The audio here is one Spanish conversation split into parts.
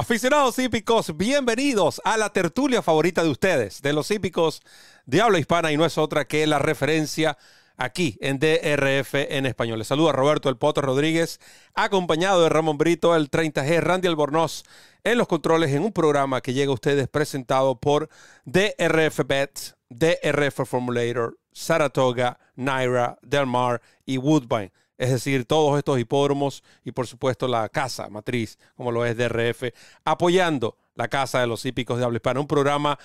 Aficionados hípicos, bienvenidos a la tertulia favorita de ustedes, de los hípicos de habla hispana y no es otra que la referencia aquí en DRF en español. Les saluda Roberto El Poto Rodríguez, acompañado de Ramón Brito, el 30G, Randy Albornoz en los controles en un programa que llega a ustedes presentado por DRF Bets, DRF Formulator, Saratoga, Naira, Del Mar y Woodbine es decir, todos estos hipódromos y por supuesto la casa matriz, como lo es DRF, apoyando la Casa de los Hípicos de Habla Hispana, un programa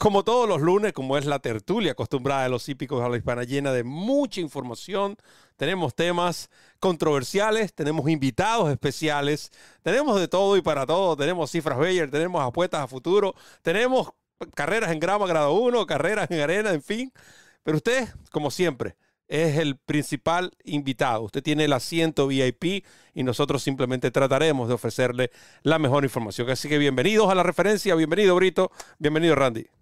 como todos los lunes, como es la tertulia acostumbrada de los hípicos de habla hispana, llena de mucha información. Tenemos temas controversiales, tenemos invitados especiales, tenemos de todo y para todo. Tenemos cifras Bayer, tenemos apuestas a futuro, tenemos carreras en grama grado 1, carreras en arena, en fin. Pero usted, como siempre, es el principal invitado. Usted tiene el asiento VIP y nosotros simplemente trataremos de ofrecerle la mejor información. Así que bienvenidos a la referencia, bienvenido Brito, bienvenido Randy.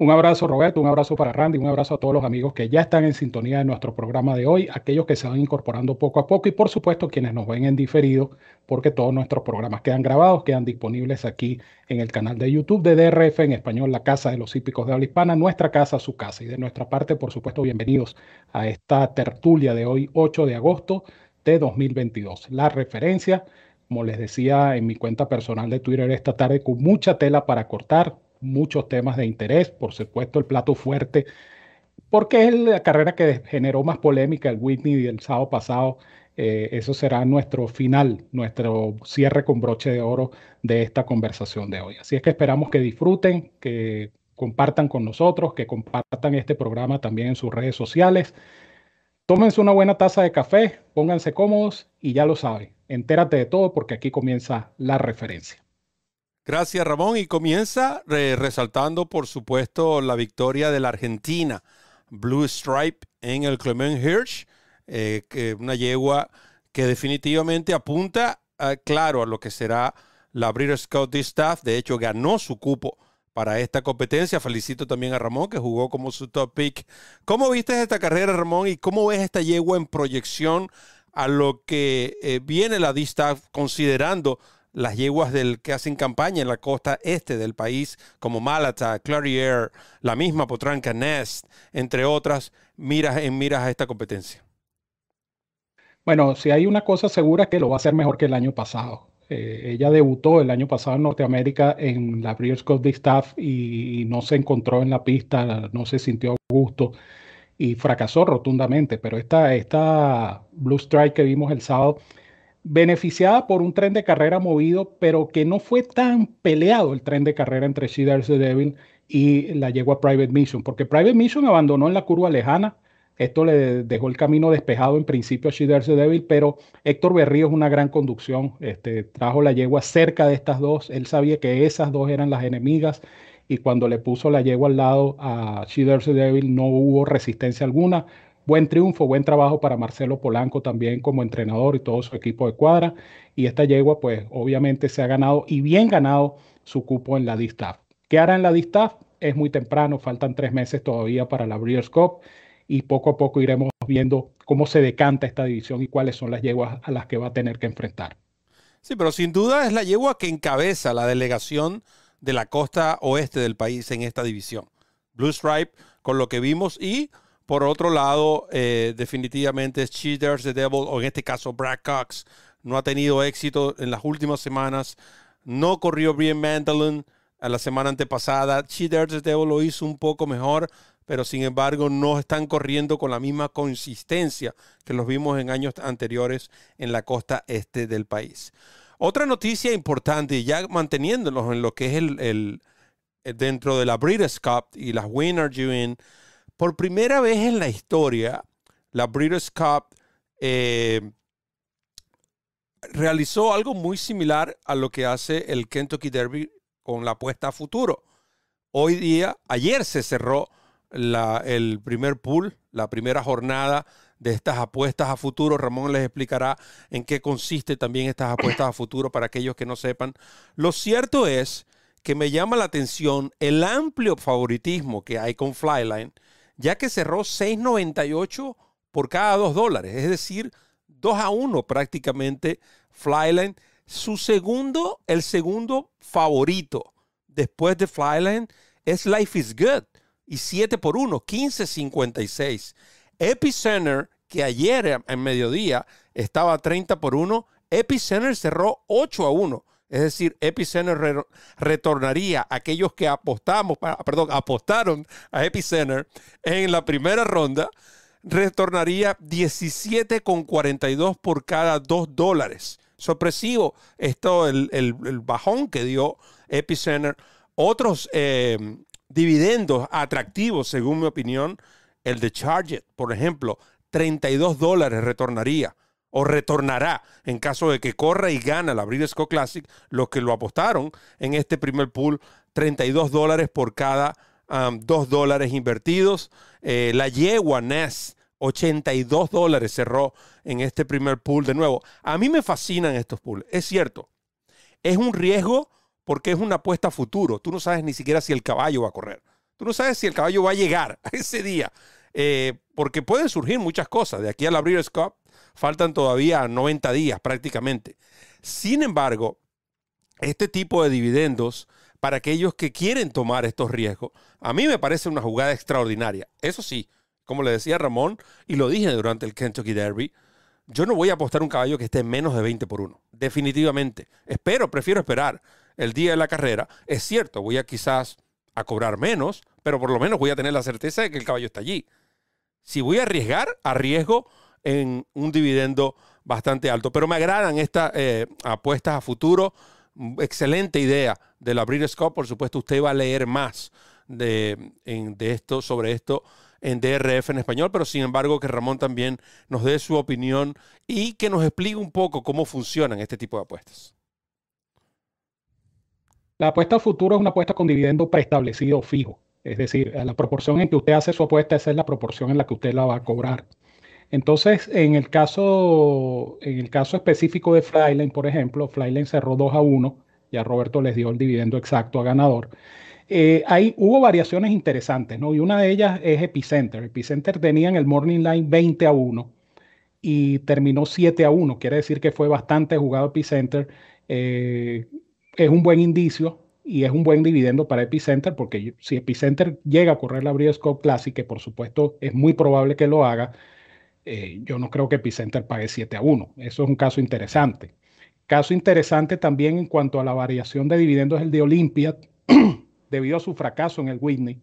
Un abrazo Roberto, un abrazo para Randy, un abrazo a todos los amigos que ya están en sintonía de nuestro programa de hoy, aquellos que se van incorporando poco a poco y por supuesto quienes nos ven en diferido, porque todos nuestros programas quedan grabados, quedan disponibles aquí en el canal de YouTube de DRF en español, la Casa de los Hípicos de Habla Hispana, nuestra casa, su casa. Y de nuestra parte, por supuesto, bienvenidos a esta tertulia de hoy, 8 de agosto de 2022. La referencia, como les decía en mi cuenta personal de Twitter esta tarde, con mucha tela para cortar, muchos temas de interés, por supuesto el plato fuerte, porque es la carrera que generó más polémica, el Whitney del sábado pasado. Eh, eso será nuestro final, nuestro cierre con broche de oro de esta conversación de hoy. Así es que esperamos que disfruten, que compartan con nosotros, que compartan este programa también en sus redes sociales. Tómense una buena taza de café, pónganse cómodos y ya lo saben, entérate de todo porque aquí comienza la referencia. Gracias, Ramón. Y comienza resaltando, por supuesto, la victoria de la Argentina, Blue Stripe, en el Clement Hirsch, eh, que una yegua que definitivamente apunta, claro, a lo que será la Breeders' Cup Staff. De hecho, ganó su cupo para esta competencia. Felicito también a Ramón, que jugó como su top pick. ¿Cómo viste esta carrera, Ramón? ¿Y cómo ves esta yegua en proyección a lo que eh, viene la D-Staff considerando las yeguas del que hacen campaña en la costa este del país, como Malata, Clarier, la misma Potranca Nest, entre otras, miras en miras a esta competencia? Bueno, si hay una cosa segura que lo va a hacer mejor que el año pasado. Eh, ella debutó el año pasado en Norteamérica en la Breeders' Cup de Staff y, no se encontró en la pista, no se sintió a gusto y fracasó rotundamente. Pero esta, esta Blue Strike que vimos el sábado beneficiada por un tren de carrera movido, pero que no fue tan peleado el tren de carrera entre She the Devil y la yegua Private Mission, porque Private Mission abandonó en la curva lejana. Esto le dejó el camino despejado en principio a She the Devil, pero Héctor Berrío es una gran conducción. Este, trajo la yegua cerca de estas dos. Él sabía que esas dos eran las enemigas y cuando le puso la yegua al lado a She the Devil no hubo resistencia alguna buen triunfo, buen trabajo para Marcelo Polanco también como entrenador y todo su equipo de cuadra. Y esta yegua, pues obviamente se ha ganado y bien ganado su cupo en la D-Staff. ¿Qué hará en la D-Staff? Es muy temprano, faltan tres meses todavía para la Breeders' Cup y poco a poco iremos viendo cómo se decanta esta división y cuáles son las yeguas a las que va a tener que enfrentar. Sí, pero sin duda es la yegua que encabeza la delegación de la costa oeste del país en esta división. Blue Stripe, con lo que vimos, y por otro lado, eh, definitivamente Cheaters the Devil, o en este caso Brad Cox, no ha tenido éxito en las últimas semanas. No corrió bien Mandalin a la semana antepasada. Cheaters the Devil lo hizo un poco mejor, pero sin embargo no están corriendo con la misma consistencia que los vimos en años anteriores en la costa este del país. Otra noticia importante, ya manteniéndonos en lo que es el, dentro de la Breeders' Cup y las Winner Win, por primera vez en la historia, la Breeders' Cup eh, realizó algo muy similar a lo que hace el Kentucky Derby con la apuesta a futuro. Hoy día, ayer se cerró el primer pool, la primera jornada de estas apuestas a futuro. Ramón les explicará en qué consiste también estas apuestas a futuro para aquellos que no sepan. Lo cierto es que me llama la atención el amplio favoritismo que hay con Flyline, ya que cerró 6.98 por cada 2 dólares, es decir, 2 a 1 prácticamente Flyline. Su segundo, el segundo favorito después de Flyline es Life is Good y 7 por 1, 15.56. Epicenter, que ayer en mediodía estaba 30 por 1, Epicenter cerró 8 a 1. Es decir, Epicenter retornaría a aquellos que apostamos, perdón, apostaron a Epicenter en la primera ronda, retornaría 17,42 por cada 2 dólares. Sorpresivo esto, el, el, bajón que dio Epicenter. Otros eh, dividendos atractivos, según mi opinión, el de Charget, por ejemplo, 32 dólares retornaría o retornará en caso de que corra y gana la Bridgestone Classic, los que lo apostaron en este primer pool, 32 dólares por cada 2 dólares invertidos. Eh, la yegua NES, 82 dólares cerró en este primer pool de nuevo. A mí me fascinan estos pools, es cierto. Es un riesgo porque es una apuesta a futuro. Tú no sabes ni siquiera si el caballo va a correr. Tú no sabes si el caballo va a llegar a ese día. Eh, porque pueden surgir muchas cosas. De aquí al abrir Cup faltan todavía 90 días prácticamente. Sin embargo, este tipo de dividendos para aquellos que quieren tomar estos riesgos, a mí me parece una jugada extraordinaria. Eso sí, como le decía Ramón, y lo dije durante el Kentucky Derby, yo no voy a apostar un caballo que esté menos de 20 por 1. Definitivamente. Espero, prefiero esperar el día de la carrera. Es cierto, voy a quizás a cobrar menos, pero por lo menos voy a tener la certeza de que el caballo está allí. Si voy a arriesgar, arriesgo en un dividendo bastante alto. Pero me agradan estas eh, apuestas a futuro. Excelente idea de la Breeders'. Por supuesto, usted va a leer más de, de esto, sobre esto en DRF en español, pero sin embargo que Ramón también nos dé su opinión y que nos explique un poco cómo funcionan este tipo de apuestas. La apuesta a futuro es una apuesta con dividendo preestablecido fijo. Es decir, la proporción en que usted hace su apuesta, esa es la proporción en la que usted la va a cobrar. Entonces, en el caso, en el caso específico de Flyline, por ejemplo, Flyline cerró 2 a 1, ya Roberto les dio el dividendo exacto a ganador. Eh, ahí hubo variaciones interesantes, ¿no? Y una de ellas es Epicenter. Epicenter tenía en el Morning Line 20 a 1 y terminó 7 a 1. Quiere decir que fue bastante jugado Epicenter. Eh, es un buen indicio y es un buen dividendo para Epicenter porque si Epicenter llega a correr la Brioscope Classic, que por supuesto es muy probable que lo haga, eh, yo no creo que Epicenter pague 7 a 1. Eso es un caso interesante. Caso interesante también en cuanto a la variación de dividendos es el de Olympia, debido a su fracaso en el Whitney.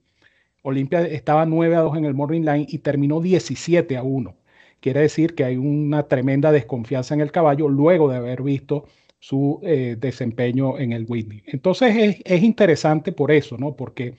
Olympia estaba 9 a 2 en el Morning Line y terminó 17 a 1. Quiere decir que hay una tremenda desconfianza en el caballo luego de haber visto su eh, desempeño en el Whitney. Entonces es, interesante por eso, ¿no? Porque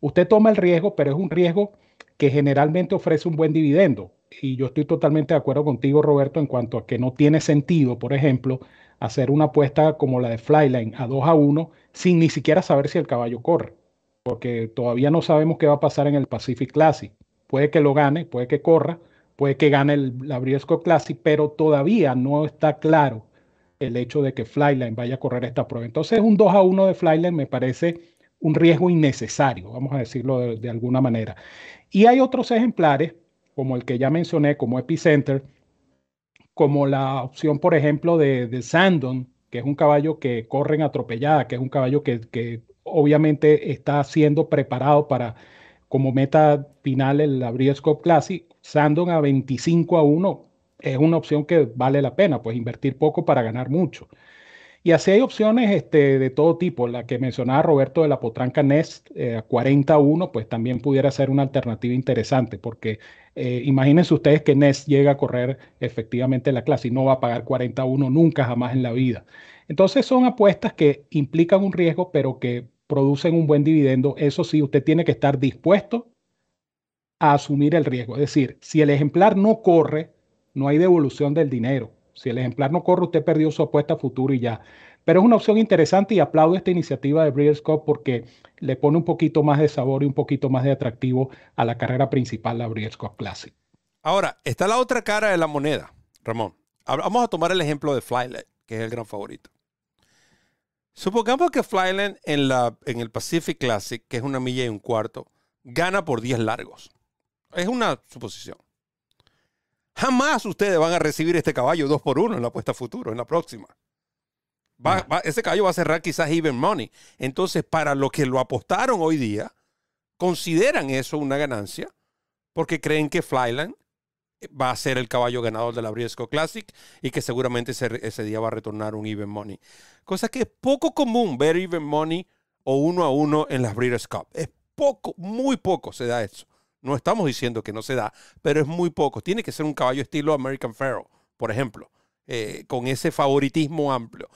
usted toma el riesgo, pero es un riesgo que generalmente ofrece un buen dividendo. Y yo estoy totalmente de acuerdo contigo, Roberto, en cuanto a que no tiene sentido, por ejemplo, hacer una apuesta como la de Flyline a 2 a 1 sin ni siquiera saber si el caballo corre, porque todavía no sabemos qué va a pasar en el Pacific Classic. Puede que lo gane, puede que corra, puede que gane el, la Briesco Classic, pero todavía no está claro el hecho de que Flyline vaya a correr esta prueba. Entonces, un 2 a 1 de Flyline me parece un riesgo innecesario, vamos a decirlo de, alguna manera. Y hay otros ejemplares, como el que ya mencioné, como Epicenter, como la opción, por ejemplo, de, Sandon, que es un caballo que corre en atropellada, que es un caballo que, obviamente está siendo preparado para como meta final el la Briescope Classic. Sandon a 25 a 1 es una opción que vale la pena, pues invertir poco para ganar mucho. Y así hay opciones este, de todo tipo. La que mencionaba Roberto de la potranca Nest eh, a 41, pues también pudiera ser una alternativa interesante, porque eh, imagínense ustedes que Nest llega a correr efectivamente la clase y no va a pagar 41 nunca jamás en la vida. Entonces son apuestas que implican un riesgo, pero que producen un buen dividendo. Eso sí, usted tiene que estar dispuesto a asumir el riesgo. Es decir, si el ejemplar no corre, no hay devolución del dinero. Si el ejemplar no corre, usted perdió su apuesta futuro y ya. Pero es una opción interesante y aplaudo esta iniciativa de Breeders' Cup porque le pone un poquito más de sabor y un poquito más de atractivo a la carrera principal, la Breeders' Cup Classic. Ahora, está la otra cara de la moneda, Ramón. Vamos a tomar el ejemplo de Flylet, que es el gran favorito. Supongamos que Flyland en, la, en el Pacific Classic, que es una milla y un cuarto, gana por 10 largos. Es una suposición. Jamás ustedes van a recibir este caballo 2 por 1 en la apuesta futuro, en la próxima. Ese caballo va a cerrar quizás even money. Entonces, para los que lo apostaron hoy día, consideran eso una ganancia porque creen que Flyland va a ser el caballo ganador de la Briesco Classic y que seguramente ese, día va a retornar un even money. Cosa que es poco común ver even money o uno a uno en las Breeders' Cup. Es poco, muy poco se da eso. No estamos diciendo que no se da, pero es muy poco. Tiene que ser un caballo estilo American Pharaoh, por ejemplo, eh, con ese favoritismo amplio.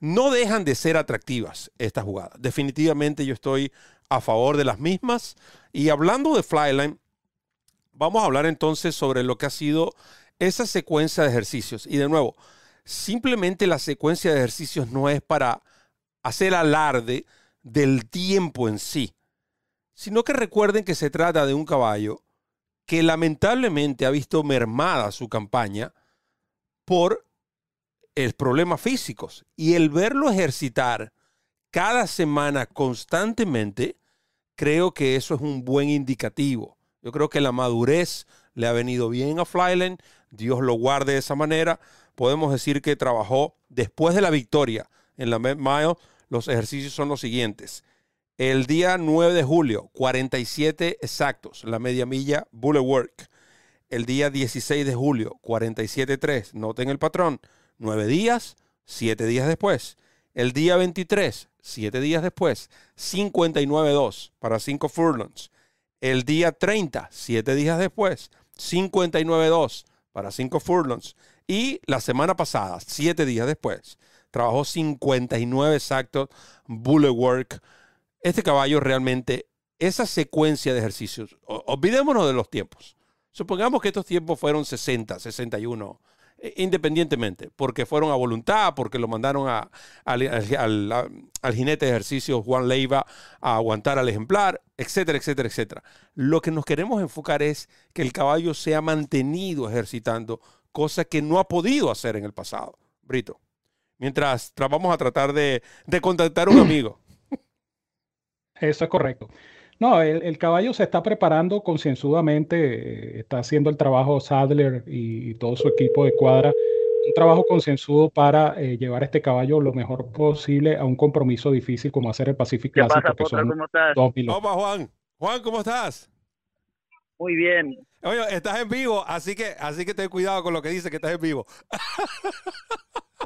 No dejan de ser atractivas estas jugadas. Definitivamente yo estoy a favor de las mismas. Y hablando de Flyline, vamos a hablar entonces sobre lo que ha sido esa secuencia de ejercicios. Y de nuevo, simplemente la secuencia de ejercicios no es para hacer alarde del tiempo en sí sino que recuerden que se trata de un caballo que lamentablemente ha visto mermada su campaña por el problemas físicos. Y el verlo ejercitar cada semana constantemente, creo que eso es un buen indicativo. Yo creo que la madurez le ha venido bien a Flyland, Dios lo guarde de esa manera. Podemos decir que trabajó después de la victoria en la Mile. Los ejercicios son los siguientes. El día 9 de julio, 47 exactos, la media milla bullet work. El día 16 de julio, 47.3, noten el patrón, 9 días, 7 días después. El día 23, 7 días después, 59.2 para 5 furlongs. El día 30, 7 días después, 59.2 para 5 furlongs. Y la semana pasada, 7 días después, trabajó 59 exactos bullet work este caballo realmente, esa secuencia de ejercicios, olvidémonos de los tiempos. Supongamos que estos tiempos fueron 60, 61, eh, independientemente, porque fueron a voluntad, porque lo mandaron al, jinete de ejercicios Juan Leiva a aguantar al ejemplar, etcétera, etcétera, etcétera. Lo que nos queremos enfocar es que el caballo se ha mantenido ejercitando, cosa que no ha podido hacer en el pasado. Brito, mientras vamos a tratar de, de contactar a un amigo. Eso es correcto. No, el, caballo se está preparando concienzudamente, eh, está haciendo el trabajo Sadler y, todo su equipo de cuadra, un trabajo concienzudo para eh, llevar este caballo lo mejor posible a un compromiso difícil como hacer el Pacific Classic. que son ¿Cómo estás? Juan. Juan, ¿cómo estás? Muy bien. Oye, estás en vivo, así que, así que ten cuidado con lo que dice que estás en vivo.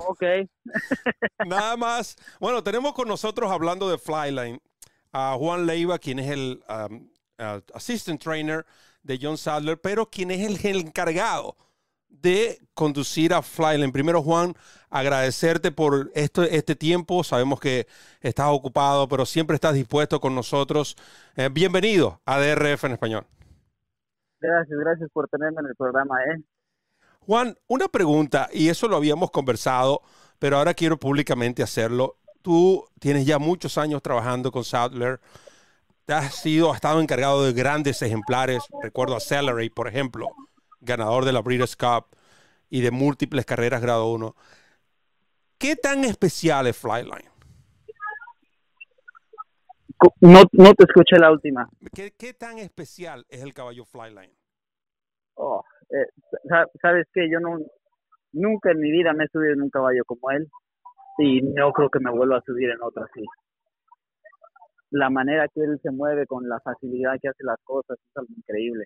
ok. Nada más. Bueno, tenemos con nosotros hablando de Flyline a Juan Leiva, quien es el um, assistant trainer de John Sadler, pero quien es el, encargado de conducir a Flyland. Primero, Juan, agradecerte por esto, este tiempo. Sabemos que estás ocupado, pero siempre estás dispuesto con nosotros. Eh, bienvenido a DRF en español. Gracias, gracias por tenerme en el programa. ¿eh? Juan, una pregunta, y eso lo habíamos conversado, pero ahora quiero públicamente hacerlo tú tienes ya muchos años trabajando con Sadler. Te has sido, has estado encargado de grandes ejemplares. Recuerdo a Celery, por ejemplo, ganador de la Breeders' Cup y de múltiples carreras grado 1. ¿Qué tan especial es Flyline? No, no te escuché la última. ¿Qué, tan especial es el caballo Flyline? Oh, eh, sabes que yo no, nunca en mi vida me he subido en un caballo como él y no creo que me vuelva a subir en otra así. La manera que él se mueve con la facilidad que hace las cosas es algo increíble.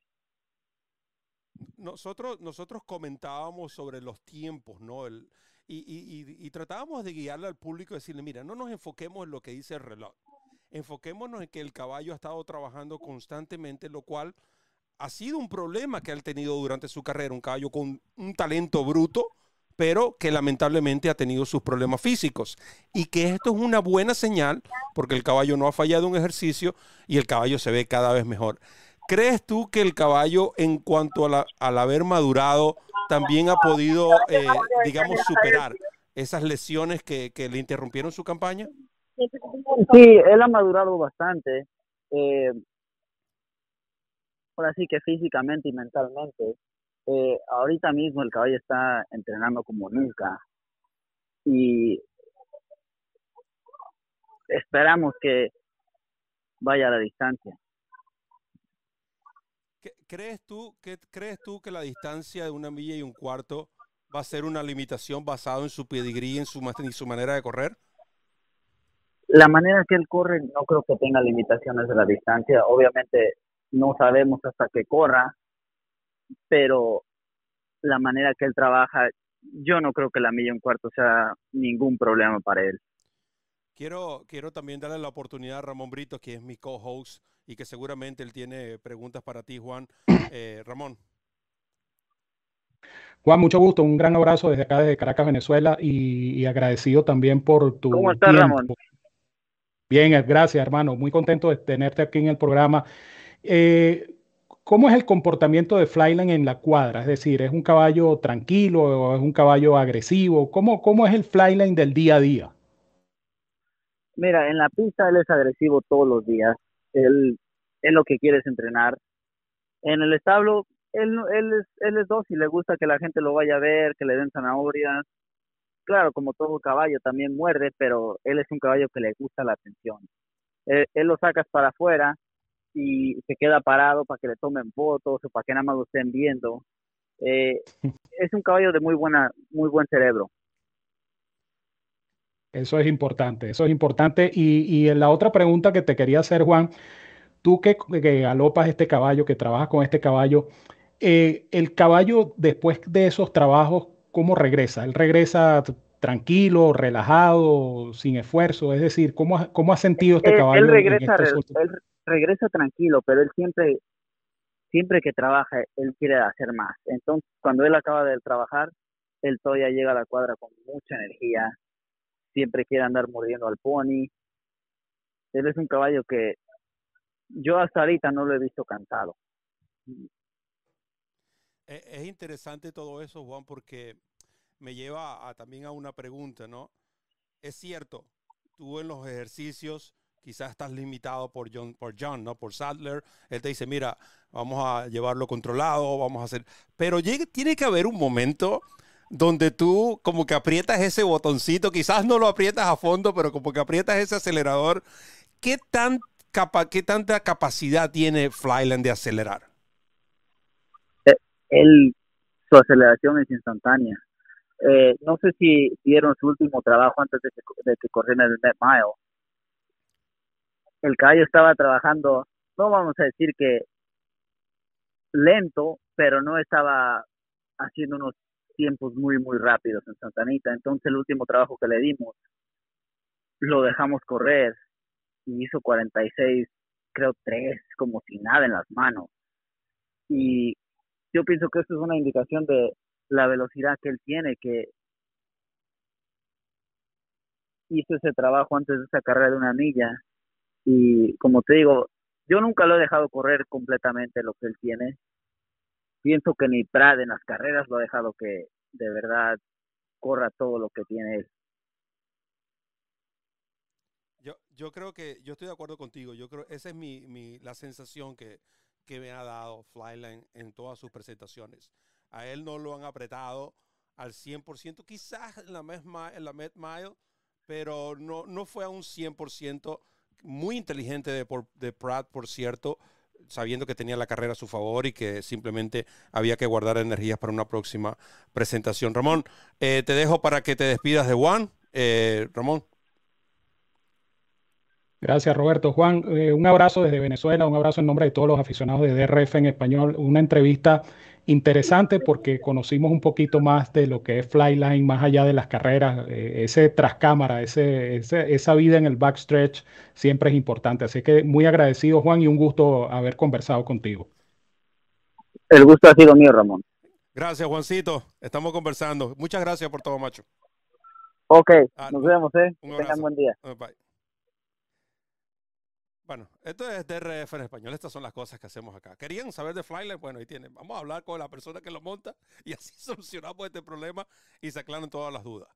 Nosotros, nosotros comentábamos sobre los tiempos, ¿no? El, y, y, y, tratábamos de guiarle al público y decirle, mira, no nos enfoquemos en lo que dice el reloj. Enfoquémonos en que el caballo ha estado trabajando constantemente, lo cual ha sido un problema que ha tenido durante su carrera. Un caballo con un talento bruto, pero que lamentablemente ha tenido sus problemas físicos. Y que esto es una buena señal porque el caballo no ha fallado un ejercicio y el caballo se ve cada vez mejor. ¿Crees tú que el caballo, en cuanto a la, al haber madurado, también ha podido, eh, digamos, superar esas lesiones que, que le interrumpieron su campaña? Sí, él ha madurado bastante. Eh, ahora sí que físicamente y mentalmente. Eh, ahorita mismo el caballo está entrenando como nunca y esperamos que vaya a la distancia. ¿Crees tú, que, ¿Crees tú que la distancia de una milla y un cuarto va a ser una limitación basada en su pedigrí en su, y su manera de correr? La manera que él corre no creo que tenga limitaciones de la distancia. Obviamente no sabemos hasta que corra, pero la manera que él trabaja, yo no creo que la milla y un cuarto sea ningún problema para él. Quiero, quiero también darle la oportunidad a Ramón Brito, que es mi co-host y que seguramente él tiene preguntas para ti, Juan. Eh, Ramón. Juan, mucho gusto, un gran abrazo desde acá, desde Caracas, Venezuela, y, agradecido también por tu. ¿Cómo estás, Ramón? Bien, gracias, hermano. Muy contento de tenerte aquí en el programa. Eh, ¿Cómo es el comportamiento de Flyland en la cuadra? Es decir, ¿es un caballo tranquilo o es un caballo agresivo? ¿Cómo, cómo es el Flyline del día a día? Mira, en la pista él es agresivo todos los días. Él, es lo que quiere es entrenar. En el establo, él, él, es, él es dócil, le gusta que la gente lo vaya a ver, que le den zanahorias. Claro, como todo caballo también muerde, pero él es un caballo que le gusta la atención. Él, él lo sacas para afuera y se queda parado para que le tomen fotos o para que nada más lo estén viendo. Eh, es un caballo de muy buena, muy buen cerebro. Eso es importante, eso es importante. Y, y la otra pregunta que te quería hacer, Juan, tú que, que galopas este caballo, que trabajas con este caballo, eh, el caballo después de esos trabajos, ¿cómo regresa? ¿Él regresa tranquilo, relajado, sin esfuerzo? Es decir, ¿cómo, cómo ha sentido este caballo? Él regresa, regresa tranquilo, pero él siempre, siempre que trabaja, él quiere hacer más. Entonces, cuando él acaba de trabajar, él todavía llega a la cuadra con mucha energía, siempre quiere andar mordiendo al pony. Él es un caballo que yo hasta ahorita no lo he visto cansado. E, es interesante todo eso, Juan, porque me lleva también a una pregunta, ¿no? Es cierto, tú en los ejercicios quizás estás limitado por John, por John, ¿no? Por Sadler. Él te dice, mira, vamos a llevarlo controlado, vamos a hacer... Pero tiene que haber un momento donde tú como que aprietas ese botoncito, quizás no lo aprietas a fondo, pero como que aprietas ese acelerador. ¿Qué, tan capa qué tanta capacidad tiene Flyland de acelerar? Eh, él, su aceleración es instantánea. Eh, no sé si vieron su último trabajo antes de que, de que corriera el Net Mile el caballo estaba trabajando, no vamos a decir que lento, pero no estaba haciendo unos tiempos muy, muy rápidos en Santa Anita. Entonces el último trabajo que le dimos, lo dejamos correr y hizo 46, creo 3, como sin nada en las manos. Y yo pienso que esto es una indicación de la velocidad que él tiene, que hizo ese trabajo antes de esa carrera de una milla y como te digo, yo nunca lo he dejado correr completamente lo que él tiene. Pienso que ni Prad en las carreras lo ha dejado que de verdad corra todo lo que tiene él. Yo, yo creo que, yo estoy de acuerdo contigo. Yo creo, esa es mi, mi, la sensación que, que me ha dado Flyline en todas sus presentaciones. A él no lo han apretado al 100%, quizás en la, misma, en la Met Mile, pero no, no fue a un 100% muy inteligente de, de Pratt, por cierto, sabiendo que tenía la carrera a su favor y que simplemente había que guardar energías para una próxima presentación. Ramón, eh, te dejo para que te despidas de Juan. Eh, Ramón. Gracias, Roberto. Juan, eh, un abrazo desde Venezuela, un abrazo en nombre de todos los aficionados de DRF en español. Una entrevista interesante porque conocimos un poquito más de lo que es Flyline, más allá de las carreras, eh, ese tras cámara, ese, esa vida en el backstretch siempre es importante. Así que muy agradecido, Juan, y un gusto haber conversado contigo. El gusto ha sido mío, Ramón. Gracias, Juancito. Estamos conversando. Muchas gracias por todo, macho. Ok, ah, nos vemos, ¿eh? Tengan buen día. Bye. Bueno, esto es DRF en español. Estas son las cosas que hacemos acá. ¿Querían saber de Flyline? Bueno, ahí tienen. Vamos a hablar con la persona que lo monta y así solucionamos este problema y se aclaran todas las dudas.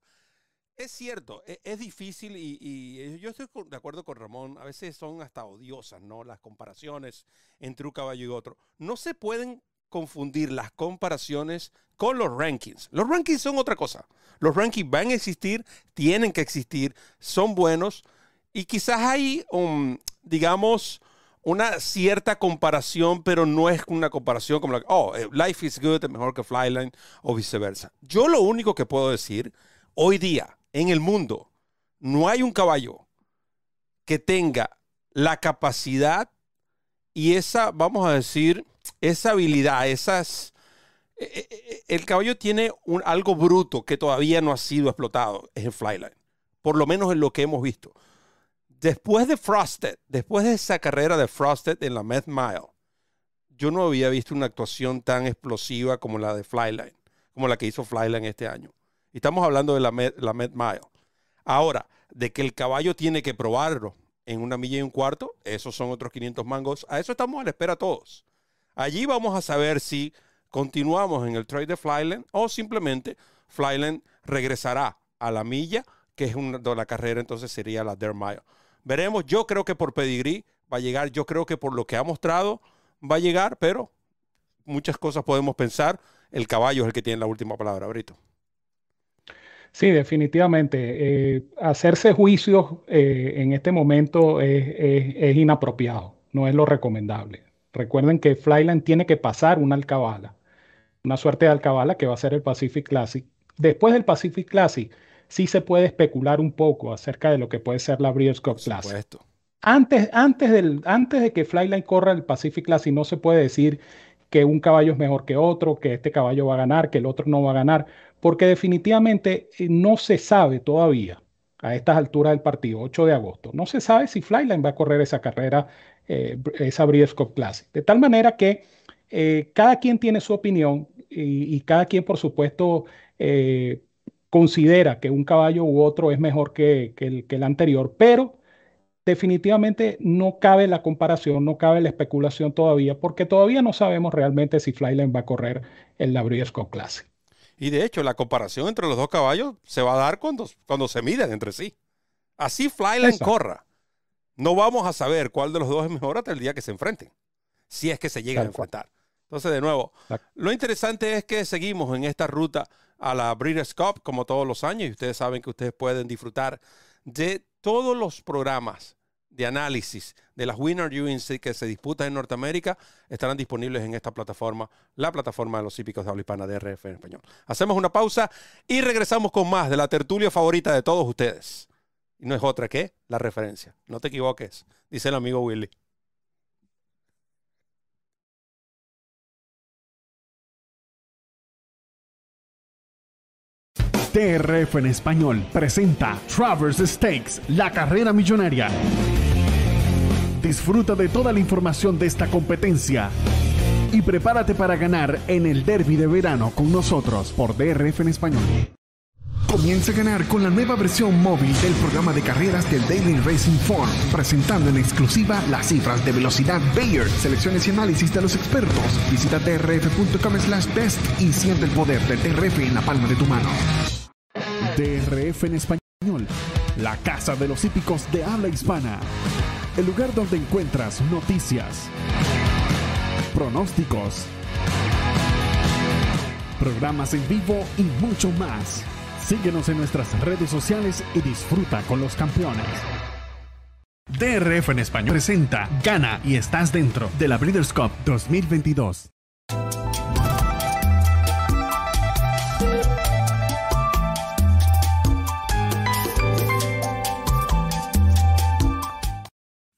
Es cierto, e, es, difícil y, yo estoy de acuerdo con Ramón, a veces son hasta odiosas, ¿no? Las comparaciones entre un caballo y otro. No se pueden confundir las comparaciones con los rankings. Los rankings son otra cosa. Los rankings van a existir, tienen que existir, son buenos y quizás hay, un, digamos, una cierta comparación, pero no es una comparación como la, oh, eh, Life is Good es mejor que Flyline o viceversa. Yo lo único que puedo decir hoy día en el mundo, no hay un caballo que tenga la capacidad y esa, vamos a decir, esa habilidad, esas... Eh, eh, el caballo tiene un, algo bruto que todavía no ha sido explotado, es el flyline, por lo menos en lo que hemos visto. Después de Frosted, después de esa carrera de Frosted en la Met Mile, yo no había visto una actuación tan explosiva como la de Flyline, como la que hizo Flyline este año. Y estamos hablando de la Met, Mile. Ahora, de que el caballo tiene que probarlo en una milla y un cuarto, esos son otros 500 mangos. A eso estamos a la espera todos. Allí vamos a saber si continuamos en el trade de Flyland o simplemente Flyland regresará a la milla, que es una de la carrera, entonces sería la Dare Mile. Veremos, yo creo que por pedigrí va a llegar, yo creo que por lo que ha mostrado va a llegar, pero muchas cosas podemos pensar. El caballo es el que tiene la última palabra, Brito. Sí, definitivamente. Eh, hacerse juicios eh, en este momento es, inapropiado, no es lo recomendable. Recuerden que Flyland tiene que pasar una alcabala, una suerte de alcabala que va a ser el Pacific Classic. Después del Pacific Classic, sí se puede especular un poco acerca de lo que puede ser la Breeders' Cup Classic. Antes, antes, del, antes de que Flyline corra el Pacific Classic, no se puede decir que un caballo es mejor que otro, que este caballo va a ganar, que el otro no va a ganar, porque definitivamente eh, no se sabe todavía a estas alturas del partido, 8 de agosto, no se sabe si Flyline va a correr esa carrera, eh, esa Breeders' Cup Classic. De tal manera que eh, cada quien tiene su opinión y, cada quien, por supuesto, considera que un caballo u otro es mejor que, el, que el anterior, pero definitivamente no cabe la comparación, no cabe la especulación todavía, porque todavía no sabemos realmente si Flyline va a correr en la Breeders' Cup Classic. Y de hecho, la comparación entre los dos caballos se va a dar cuando, cuando se miden entre sí. Así Flyline corra. No vamos a saber cuál de los dos es mejor hasta el día que se enfrenten. Si es que se llegan a enfrentar. Entonces, de nuevo, lo interesante es que seguimos en esta ruta a la Breeders' Cup como todos los años y ustedes saben que ustedes pueden disfrutar de todos los programas de análisis de las Winner UNC que se disputan en Norteamérica estarán disponibles en esta plataforma, la plataforma de los hípicos de habla hispana de RF en español. Hacemos una pausa y regresamos con más de la tertulia favorita de todos ustedes. Y no es otra que la referencia. No te equivoques, dice el amigo Willy. TRF en español presenta Traverse Stakes, la carrera millonaria. Disfruta de toda la información de esta competencia y prepárate para ganar en el derby de verano con nosotros por DRF en español. Comienza a ganar con la nueva versión móvil del programa de carreras del Daily Racing Form, presentando en exclusiva las cifras de velocidad Bayer, selecciones y análisis de los expertos. Visita drf.com slash best y siente el poder de DRF en la palma de tu mano. DRF en español, la casa de los hípicos de habla hispana. El lugar donde encuentras noticias, pronósticos, programas en vivo y mucho más. Síguenos en nuestras redes sociales y disfruta con los campeones. DRF en español presenta Gana y estás dentro de la Breeders' Cup 2022.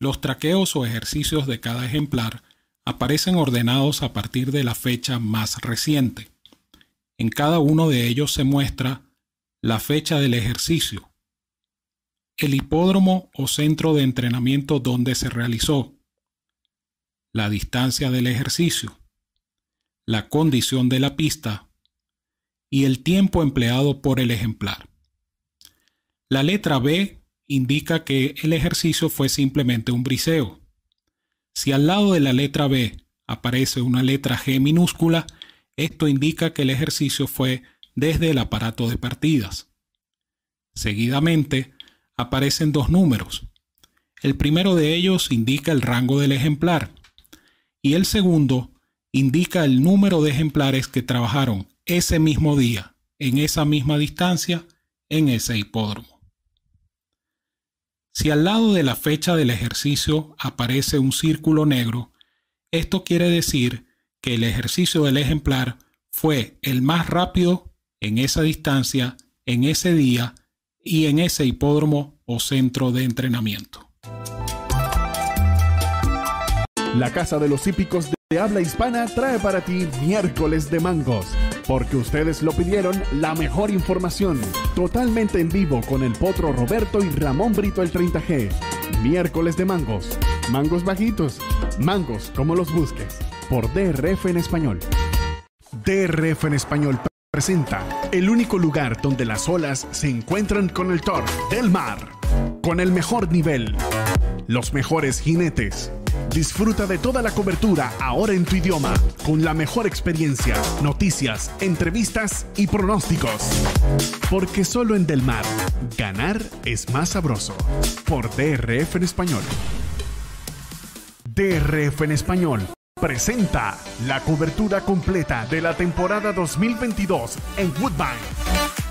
Los traqueos o ejercicios de cada ejemplar aparecen ordenados a partir de la fecha más reciente. En cada uno de ellos se muestra la fecha del ejercicio, el hipódromo o centro de entrenamiento donde se realizó, la distancia del ejercicio, la condición de la pista y el tiempo empleado por el ejemplar. La letra B indica que el ejercicio fue simplemente un briseo. Si al lado de la letra B aparece una letra G minúscula, esto indica que el ejercicio fue desde el aparato de partidas. Seguidamente, aparecen dos números. El primero de ellos indica el rango del ejemplar y el segundo indica el número de ejemplares que trabajaron ese mismo día, en esa misma distancia, en ese hipódromo. Si al lado de la fecha del ejercicio aparece un círculo negro, esto quiere decir que el ejercicio del ejemplar fue el más rápido en esa distancia, en ese día y en ese hipódromo o centro de entrenamiento. La Casa de los Hípicos de Habla Hispana trae para ti miércoles de mangos, porque ustedes lo pidieron la mejor información, totalmente en vivo con el potro Roberto y Ramón Brito el 30G. Miércoles de mangos, mangos bajitos, mangos como los busques, por DRF en español. DRF en español presenta el único lugar donde las olas se encuentran con el Thor del mar, con el mejor nivel, los mejores jinetes Disfruta de toda la cobertura ahora en tu idioma, con la mejor experiencia, noticias, entrevistas y pronósticos. Porque solo en Del Mar, ganar es más sabroso. Por DRF en español. DRF en español presenta la cobertura completa de la temporada 2022 en Woodbine,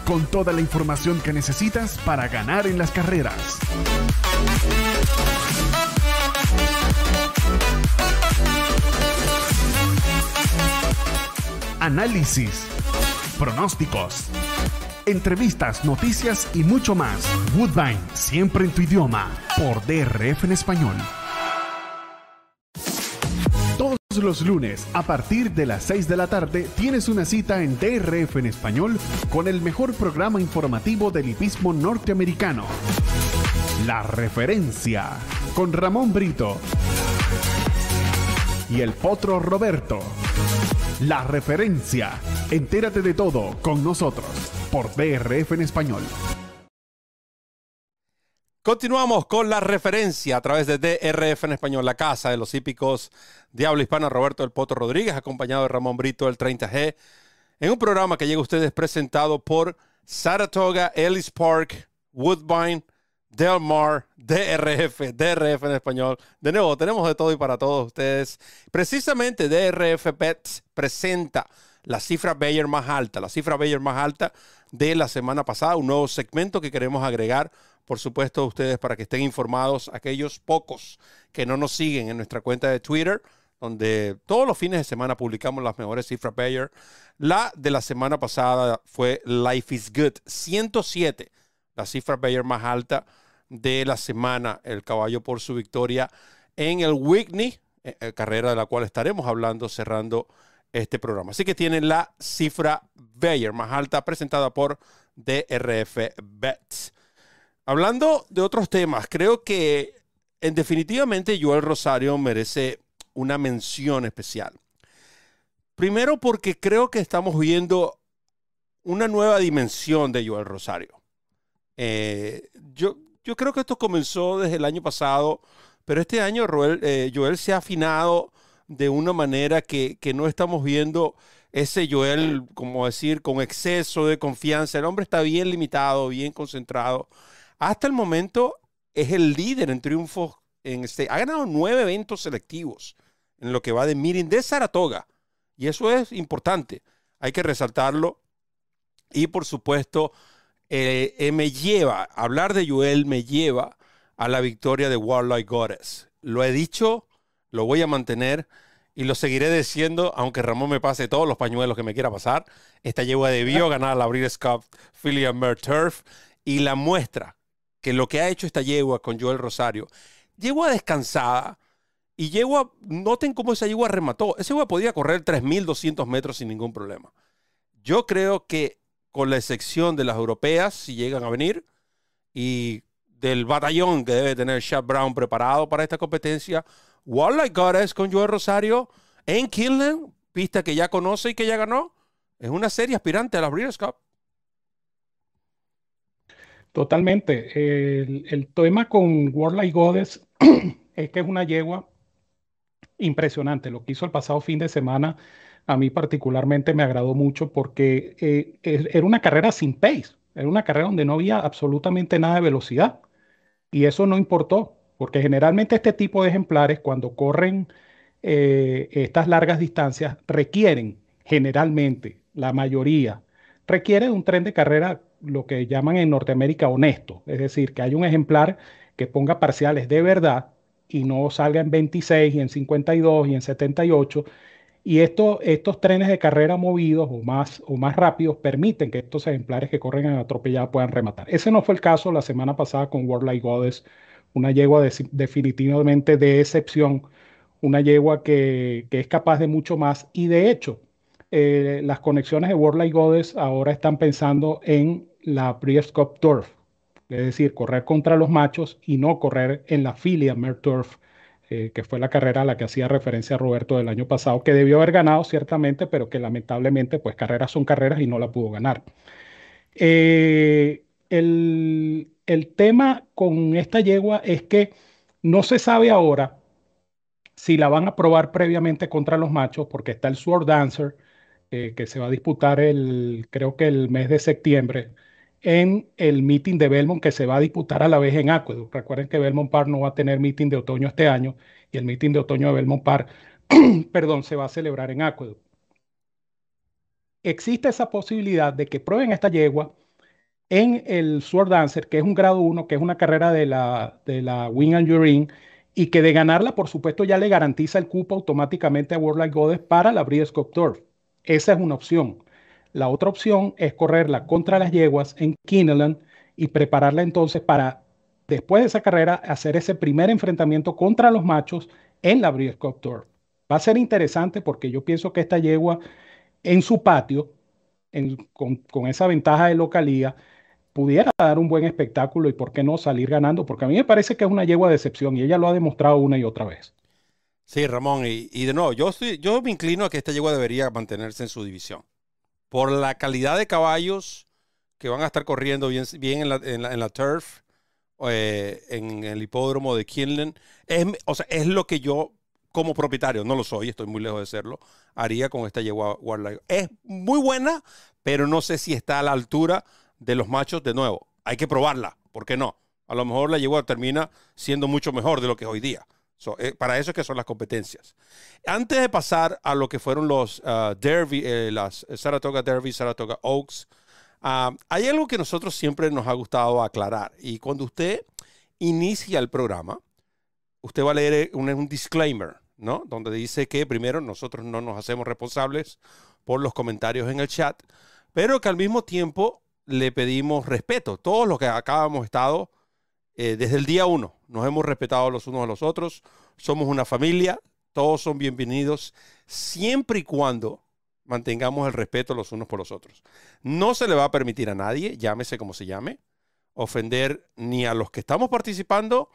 con toda la información que necesitas para ganar en las carreras. Análisis, pronósticos, entrevistas, noticias y mucho más. Woodbine, siempre en tu idioma, por DRF en español. Todos los lunes, a partir de las 6 de la tarde, tienes una cita en DRF en español con el mejor programa informativo del hipismo norteamericano. La referencia, con Ramón Brito y el potro Roberto. La referencia. Entérate de todo con nosotros por DRF en español. Continuamos con la referencia a través de DRF en español, la casa de los hípicos Diablo Hispana, Roberto El Poto Rodríguez, acompañado de Ramón Brito, el 30G, en un programa que llega a ustedes presentado por Saratoga, Ellis Park, Woodbine, Del Mar, DRF, DRF en español. De nuevo, tenemos de todo y para todos ustedes. Precisamente DRF Pets presenta la cifra Bayer más alta, la cifra Bayer más alta de la semana pasada, un nuevo segmento que queremos agregar, por supuesto, a ustedes para que estén informados, aquellos pocos que no nos siguen en nuestra cuenta de Twitter, donde todos los fines de semana publicamos las mejores cifras Bayer. La de la semana pasada fue Life is Good, 107, la cifra Bayer más alta de la semana, el caballo por su victoria en el Whitney, eh, eh, carrera de la cual estaremos hablando cerrando este programa. Así que tienen la cifra Bayer más alta presentada por DRF Bets. Hablando de otros temas, creo que en definitivamente Joel Rosario merece una mención especial. Primero porque creo que estamos viendo una nueva dimensión de Joel Rosario. Eh, yo, yo creo que esto comenzó desde el año pasado, pero este año eh, Joel se ha afinado de una manera que, no estamos viendo ese Joel, como decir, con exceso de confianza. El hombre está bien limitado, bien concentrado. Hasta el momento es el líder en triunfos. En este, ha ganado nueve eventos selectivos en lo que va de Mirin de Saratoga. Y eso es importante. Hay que resaltarlo. Y por supuesto, eh, eh, me lleva, hablar de Joel me lleva a la victoria de Warlike Goddess. Lo he dicho, lo voy a mantener y lo seguiré diciendo, aunque Ramón me pase todos los pañuelos que me quiera pasar. Esta yegua debió ganar la Breeders' Cup Philly Turf y la muestra que lo que ha hecho esta yegua con Joel Rosario, yegua descansada y yegua, noten cómo esa yegua remató. Esa yegua podía correr 3.200 metros sin ningún problema. Yo creo que con la excepción de las europeas, si llegan a venir, y del batallón que debe tener Chad Brown preparado para esta competencia. Walleye Goddess con Joel Rosario en Killen, pista que ya conoce y que ya ganó. Es una serie aspirante a la Breeders' Cup. Totalmente. El, tema con Warlike Goddess es que es una yegua impresionante. Lo que hizo el pasado fin de semana a mí particularmente me agradó mucho porque eh, era una carrera sin pace. Era una carrera donde no había absolutamente nada de velocidad. Y eso no importó, porque generalmente este tipo de ejemplares, cuando corren eh, estas largas distancias, requieren generalmente, la mayoría, requiere de un tren de carrera, lo que llaman en Norteamérica honesto. Es decir, que hay un ejemplar que ponga parciales de verdad y no salga en 26 y en 52 y en 78 y estos trenes de carrera movidos o más, o más rápidos permiten que estos ejemplares que corren en atropellada puedan rematar. Ese no fue el caso la semana pasada con World Like Goddess, una yegua definitivamente de excepción, una yegua que, es capaz de mucho más. Y de hecho, eh, las conexiones de World Like Goddess ahora están pensando en la Breeders' Cup Turf, es decir, correr contra los machos y no correr en la filia Turf eh, que fue la carrera a la que hacía referencia Roberto del año pasado, que debió haber ganado ciertamente, pero que lamentablemente, pues carreras son carreras y no la pudo ganar. Eh, el, tema con esta yegua es que no se sabe ahora si la van a probar previamente contra los machos, porque está el Sword Dancer, eh, que se va a disputar el, creo que el mes de septiembre, en el meeting de Belmont que se va a disputar a la vez en Aqueduct. Recuerden que Belmont Park no va a tener meeting de otoño este año y el meeting de otoño de Belmont Park, perdón, se va a celebrar en Aqueduct. Existe esa posibilidad de que prueben esta yegua en el Sword Dancer, que es un grado 1, que es una carrera de la, de la Wing and Urine, y que de ganarla, por supuesto, ya le garantiza el cupo automáticamente a World Like Goddess para la Breeders' Cup Turf. Esa es una opción. La otra opción es correrla contra las yeguas en Kineland y prepararla entonces para, después de esa carrera, hacer ese primer enfrentamiento contra los machos en la Breeders' Tour. Va a ser interesante porque yo pienso que esta yegua en su patio, con, con, esa ventaja de localía, pudiera dar un buen espectáculo y por qué no salir ganando, porque a mí me parece que es una yegua de excepción y ella lo ha demostrado una y otra vez. Sí, Ramón, y, y de nuevo, yo, estoy, yo me inclino a que esta yegua debería mantenerse en su división por la calidad de caballos que van a estar corriendo bien, bien en, la, en, la, turf, eh, en el hipódromo de Kinlan. Es, o sea, es lo que yo, como propietario, no lo soy, estoy muy lejos de serlo, haría con esta yegua Wildlife. Es muy buena, pero no sé si está a la altura de los machos de nuevo. Hay que probarla, ¿por qué no? A lo mejor la yegua termina siendo mucho mejor de lo que es hoy día. Eh, para eso es que son las competencias. Antes de pasar a lo que fueron los uh, Derby, eh, las Saratoga Derby, Saratoga Oaks, uh, hay algo que nosotros siempre nos ha gustado aclarar. Y cuando usted inicia el programa, usted va a leer un, un disclaimer, ¿no? Donde dice que primero nosotros no nos hacemos responsables por los comentarios en el chat, pero que al mismo tiempo le pedimos respeto. Todos los que acá hemos estado eh, desde el día uno nos hemos respetado los unos a los otros, somos una familia, todos son bienvenidos, siempre y cuando mantengamos el respeto los unos por los otros. No se le va a permitir a nadie, llámese como se llame, ofender ni a los que estamos participando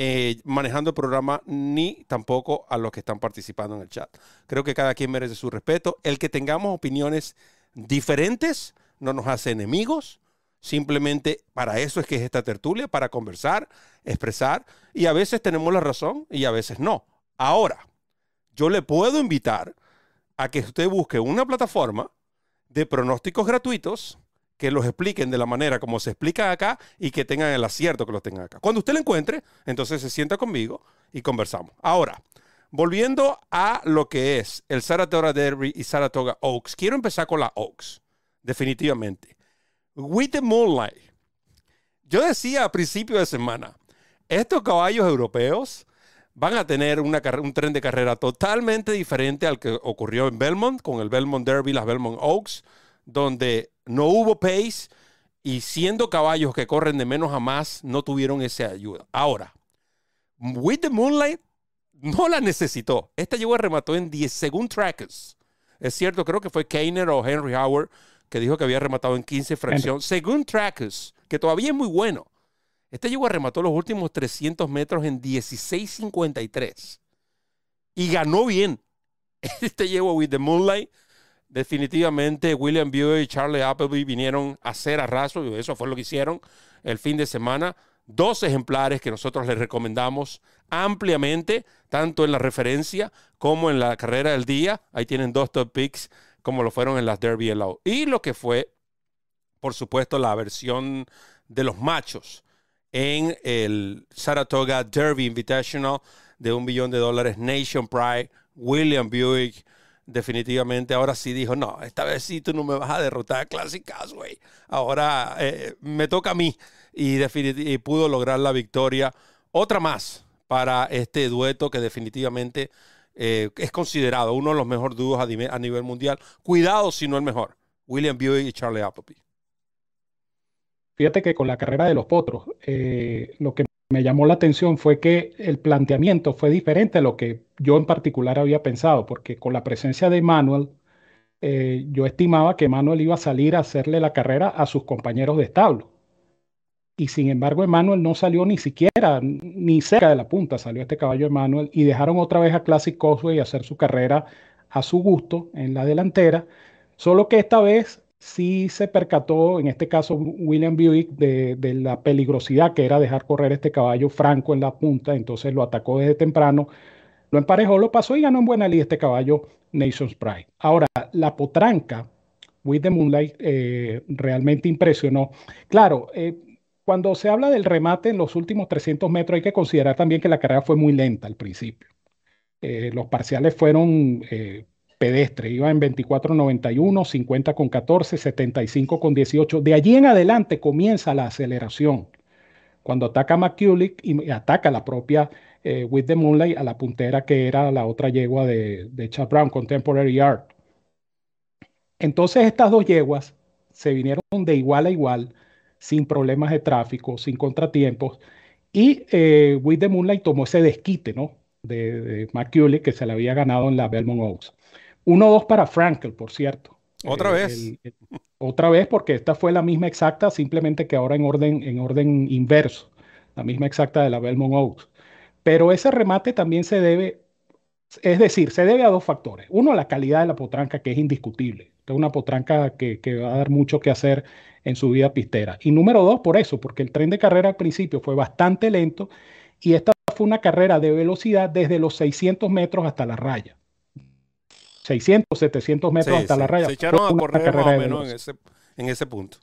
eh, manejando el programa, ni tampoco a los que están participando en el chat. Creo que cada quien merece su respeto. El que tengamos opiniones diferentes no nos hace enemigos, Simplemente para eso es que es esta tertulia, para conversar, expresar, y a veces tenemos la razón y a veces no. Ahora, yo le puedo invitar a que usted busque una plataforma de pronósticos gratuitos que los expliquen de la manera como se explica acá y que tengan el acierto que los tengan acá. Cuando usted lo encuentre, entonces se sienta conmigo y conversamos. Ahora, volviendo a lo que es el Saratoga Derby y Saratoga Oaks, quiero empezar con la Oaks, definitivamente. With the Moonlight. Yo decía a principio de semana, estos caballos europeos van a tener un tren de carrera totalmente diferente al que ocurrió en Belmont, con el Belmont Derby, las Belmont Oaks, donde no hubo pace y siendo caballos que corren de menos a más, no tuvieron esa ayuda. Ahora, With the Moonlight no la necesitó. Esta a remató en 10 según trackers. Es cierto, creo que fue Keiner o Henry Howard que dijo que había rematado en 15 fracción. Según Trackers, que todavía es muy bueno, este a remató los últimos 300 metros en 16.53 y ganó bien. Este llegó with the Moonlight. Definitivamente William Buell y Charlie Appleby vinieron a hacer arraso y eso fue lo que hicieron el fin de semana. Dos ejemplares que nosotros les recomendamos ampliamente, tanto en la referencia como en la carrera del día. Ahí tienen dos top picks como lo fueron en las Derby Low. Y lo que fue por supuesto, la versión de los machos en el Saratoga Derby Invitational de un billón de dólares. Nation Pride, William Buick, definitivamente ahora sí dijo, no, esta vez sí tú no me vas a derrotar clásicas, güey. Ahora eh, me toca a mí y, y pudo lograr la victoria. Otra más para este dueto que definitivamente eh, es considerado uno de los mejores dúos a, nivel mundial. Cuidado si no el mejor. William Buick y Charlie Appleby. Fíjate que con la carrera de los potros, eh, lo que me llamó la atención fue que el planteamiento fue diferente a lo que yo en particular había pensado, porque con la presencia de Manuel, eh, yo estimaba que Manuel iba a salir a hacerle la carrera a sus compañeros de establo y sin embargo Emmanuel no salió ni siquiera, ni cerca de la punta salió este caballo Emmanuel y dejaron otra vez a Classic Cosway hacer su carrera a su gusto en la delantera, solo que esta vez sí se percató, en este caso William Buick, de, de, la peligrosidad que era dejar correr este caballo franco en la punta, entonces lo atacó desde temprano, lo emparejó, lo pasó y ganó en buena línea este caballo Nation's Pride. Ahora, la potranca, With the Moonlight, eh, realmente impresionó. Claro, eh, cuando se habla del remate en los últimos 300 metros, hay que considerar también que la carrera fue muy lenta al principio. Eh, los parciales fueron eh, pedestres, iba en 24.91, 50 con 14, 75 con 18. De allí en adelante comienza la aceleración. Cuando ataca McCulloch y ataca la propia eh, With the Moonlight a la puntera que era la otra yegua de, de Chad Brown, Contemporary Art. Entonces estas dos yeguas se vinieron de igual a igual sin problemas de tráfico, sin contratiempos. Y eh, With the Moonlight tomó ese desquite, ¿no? De, de que se le había ganado en la Belmont Oaks. 1-2 para Frankel, por cierto. Otra eh, vez. otra vez, porque esta fue la misma exacta, simplemente que ahora en orden, en orden inverso. La misma exacta de la Belmont Oaks. Pero ese remate también se debe, es decir, se debe a dos factores. Uno, la calidad de la potranca, que es indiscutible. Es una potranca que, que va a dar mucho que hacer en su vida pistera. Y número dos, por eso, porque el tren de carrera al principio fue bastante lento y esta fue una carrera de velocidad desde los 600 metros hasta la raya. 600, 700 metros hasta la raya. Se echaron a correr más o menos en ese, en ese punto.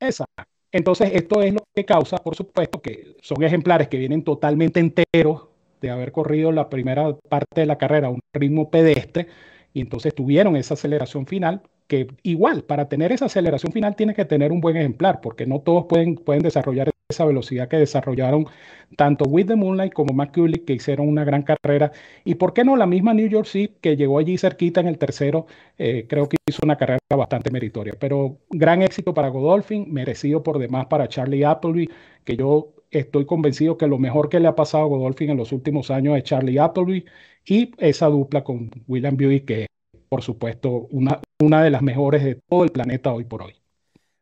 Exacto. Entonces, esto es lo que causa, por supuesto, que son ejemplares que vienen totalmente enteros de haber corrido la primera parte de la carrera a un ritmo pedestre y entonces tuvieron esa aceleración final que igual, para tener esa aceleración final tienes que tener un buen ejemplar, porque no todos pueden, pueden desarrollar esa velocidad que desarrollaron tanto With the Moonlight como McCulloch, que hicieron una gran carrera. Y por qué no la misma New York City, que llegó allí cerquita en el tercero, eh, creo que hizo una carrera bastante meritoria. Pero gran éxito para Godolphin, merecido por demás para Charlie Appleby, que yo estoy convencido que lo mejor que le ha pasado a Godolphin en los últimos años es Charlie Appleby y esa dupla con William Buick, que por supuesto, una, una de las mejores de todo el planeta hoy por hoy.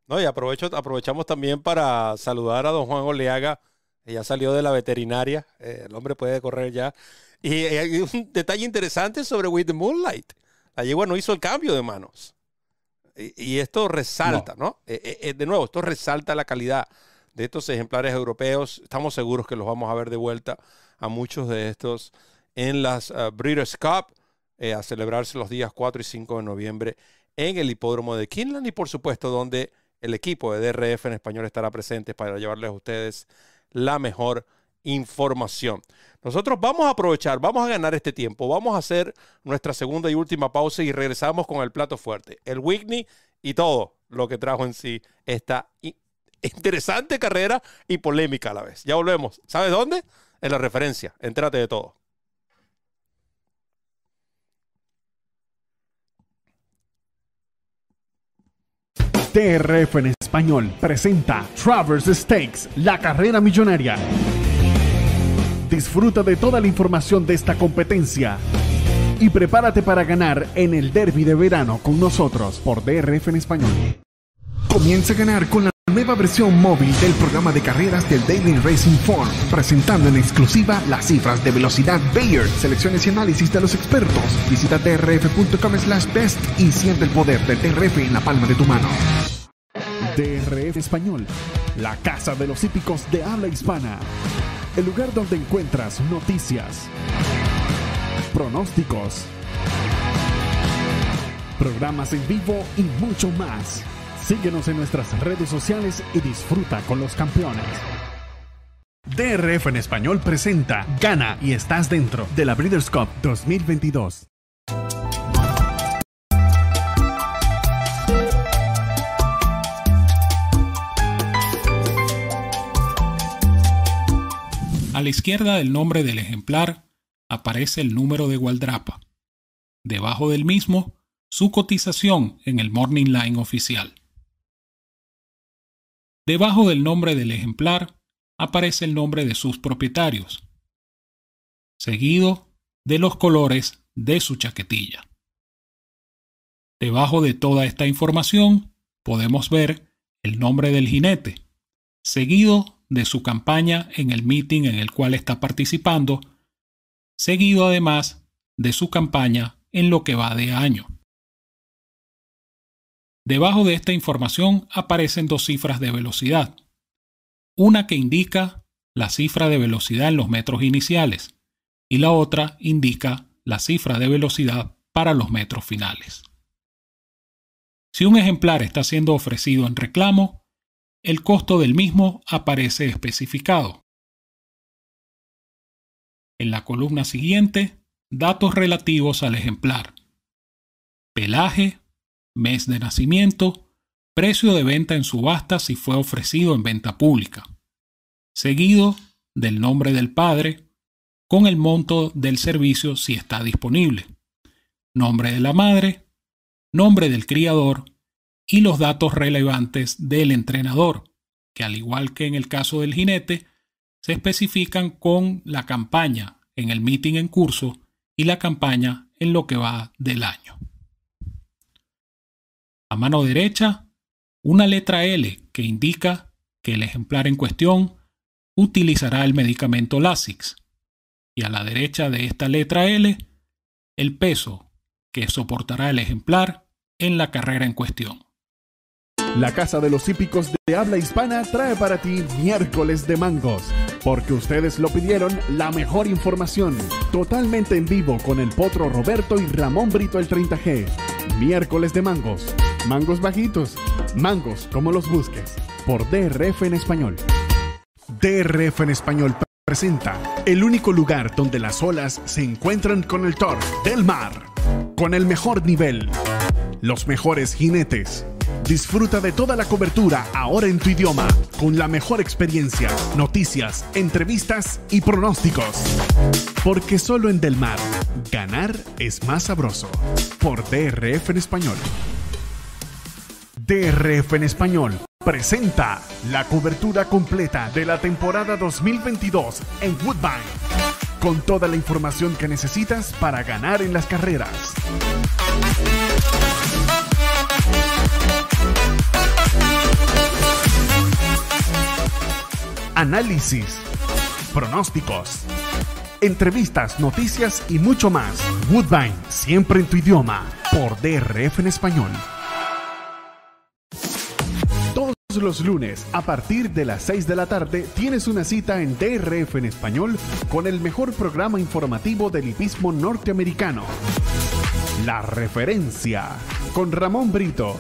No, y aprovechamos también para saludar a don Juan Oleaga, ya salió de la veterinaria, eh, el hombre puede correr ya. Y eh, hay un detalle interesante sobre With the Moonlight. La yegua no hizo el cambio de manos. Y, esto resalta, ¿no? Eh, de nuevo, esto resalta la calidad de estos ejemplares europeos. Estamos seguros que los vamos a ver de vuelta a muchos de estos en las Breeders' Cup. Eh, a celebrarse los días 4 y 5 de noviembre en el hipódromo de Kinland y por supuesto donde el equipo de DRF en español estará presente para llevarles a ustedes la mejor información. Nosotros vamos a aprovechar, vamos a ganar este tiempo, vamos a hacer nuestra segunda y última pausa y regresamos con el plato fuerte, el Whitney y todo lo que trajo en sí esta interesante carrera y polémica a la vez. Ya volvemos. ¿Sabes dónde? En la referencia. Entrate de todo. TRF en español presenta Travers Stakes, la carrera millonaria. Disfruta de toda la información de esta competencia y prepárate para ganar en el derby de verano con nosotros por DRF en español. Comienza a ganar con la nueva versión móvil del programa de carreras del Daily Racing Form, presentando en exclusiva las cifras de velocidad Bayer, selecciones y análisis de los expertos. Visita drf.com slash best y siente el poder del DRF en la palma de tu mano. DRF Español, la casa de los hípicos de habla hispana. El lugar donde encuentras noticias, pronósticos, programas en vivo y mucho más Síguenos en nuestras redes sociales y disfruta con los campeones. DRF en español presenta Gana y estás dentro de la Breeders' Cup 2022. A la izquierda del nombre del ejemplar aparece el número de Gualdrapa. Debajo del mismo, su cotización en el Morning Line oficial. Debajo del nombre del ejemplar aparece el nombre de sus propietarios, seguido de los colores de su chaquetilla. Debajo de toda esta información podemos ver el nombre del jinete, seguido de su campaña en el meeting en el cual está participando, seguido además de su campaña en lo que va de año. Debajo de esta información aparecen dos cifras de velocidad. Una que indica la cifra de velocidad en los metros iniciales y la otra indica la cifra de velocidad para los metros finales. Si un ejemplar está siendo ofrecido en reclamo, el costo del mismo aparece especificado. En la columna siguiente, datos relativos al ejemplar. Pelaje, mes de nacimiento, precio de venta en subasta si fue ofrecido en venta pública, seguido del nombre del padre, con el monto del servicio si está disponible, nombre de la madre, nombre del criador y los datos relevantes del entrenador, que al igual que en el caso del jinete, se especifican con la campaña en el meeting en curso y la campaña en lo que va del año. A mano derecha, una letra L que indica que el ejemplar en cuestión utilizará el medicamento Lasix. Y a la derecha de esta letra L, el peso que soportará el ejemplar en la carrera en cuestión. La Casa de los Hípicos de Habla Hispana trae para ti miércoles de mangos, porque ustedes lo pidieron la mejor información, totalmente en vivo con el potro Roberto y Ramón Brito el 30G. Miércoles de mangos, mangos bajitos, mangos como los busques, por DRF en español. DRF en español presenta el único lugar donde las olas se encuentran con el Thor del mar, con el mejor nivel, los mejores jinetes Disfruta de toda la cobertura ahora en tu idioma, con la mejor experiencia, noticias, entrevistas y pronósticos. Porque solo en Del Mar, ganar es más sabroso. Por DRF en español. DRF en español presenta la cobertura completa de la temporada 2022 en Woodbine, con toda la información que necesitas para ganar en las carreras. análisis, pronósticos, entrevistas, noticias y mucho más. Woodbine, siempre en tu idioma, por DRF en español. Todos los lunes, a partir de las 6 de la tarde, tienes una cita en DRF en español con el mejor programa informativo del hipismo norteamericano. La referencia, con Ramón Brito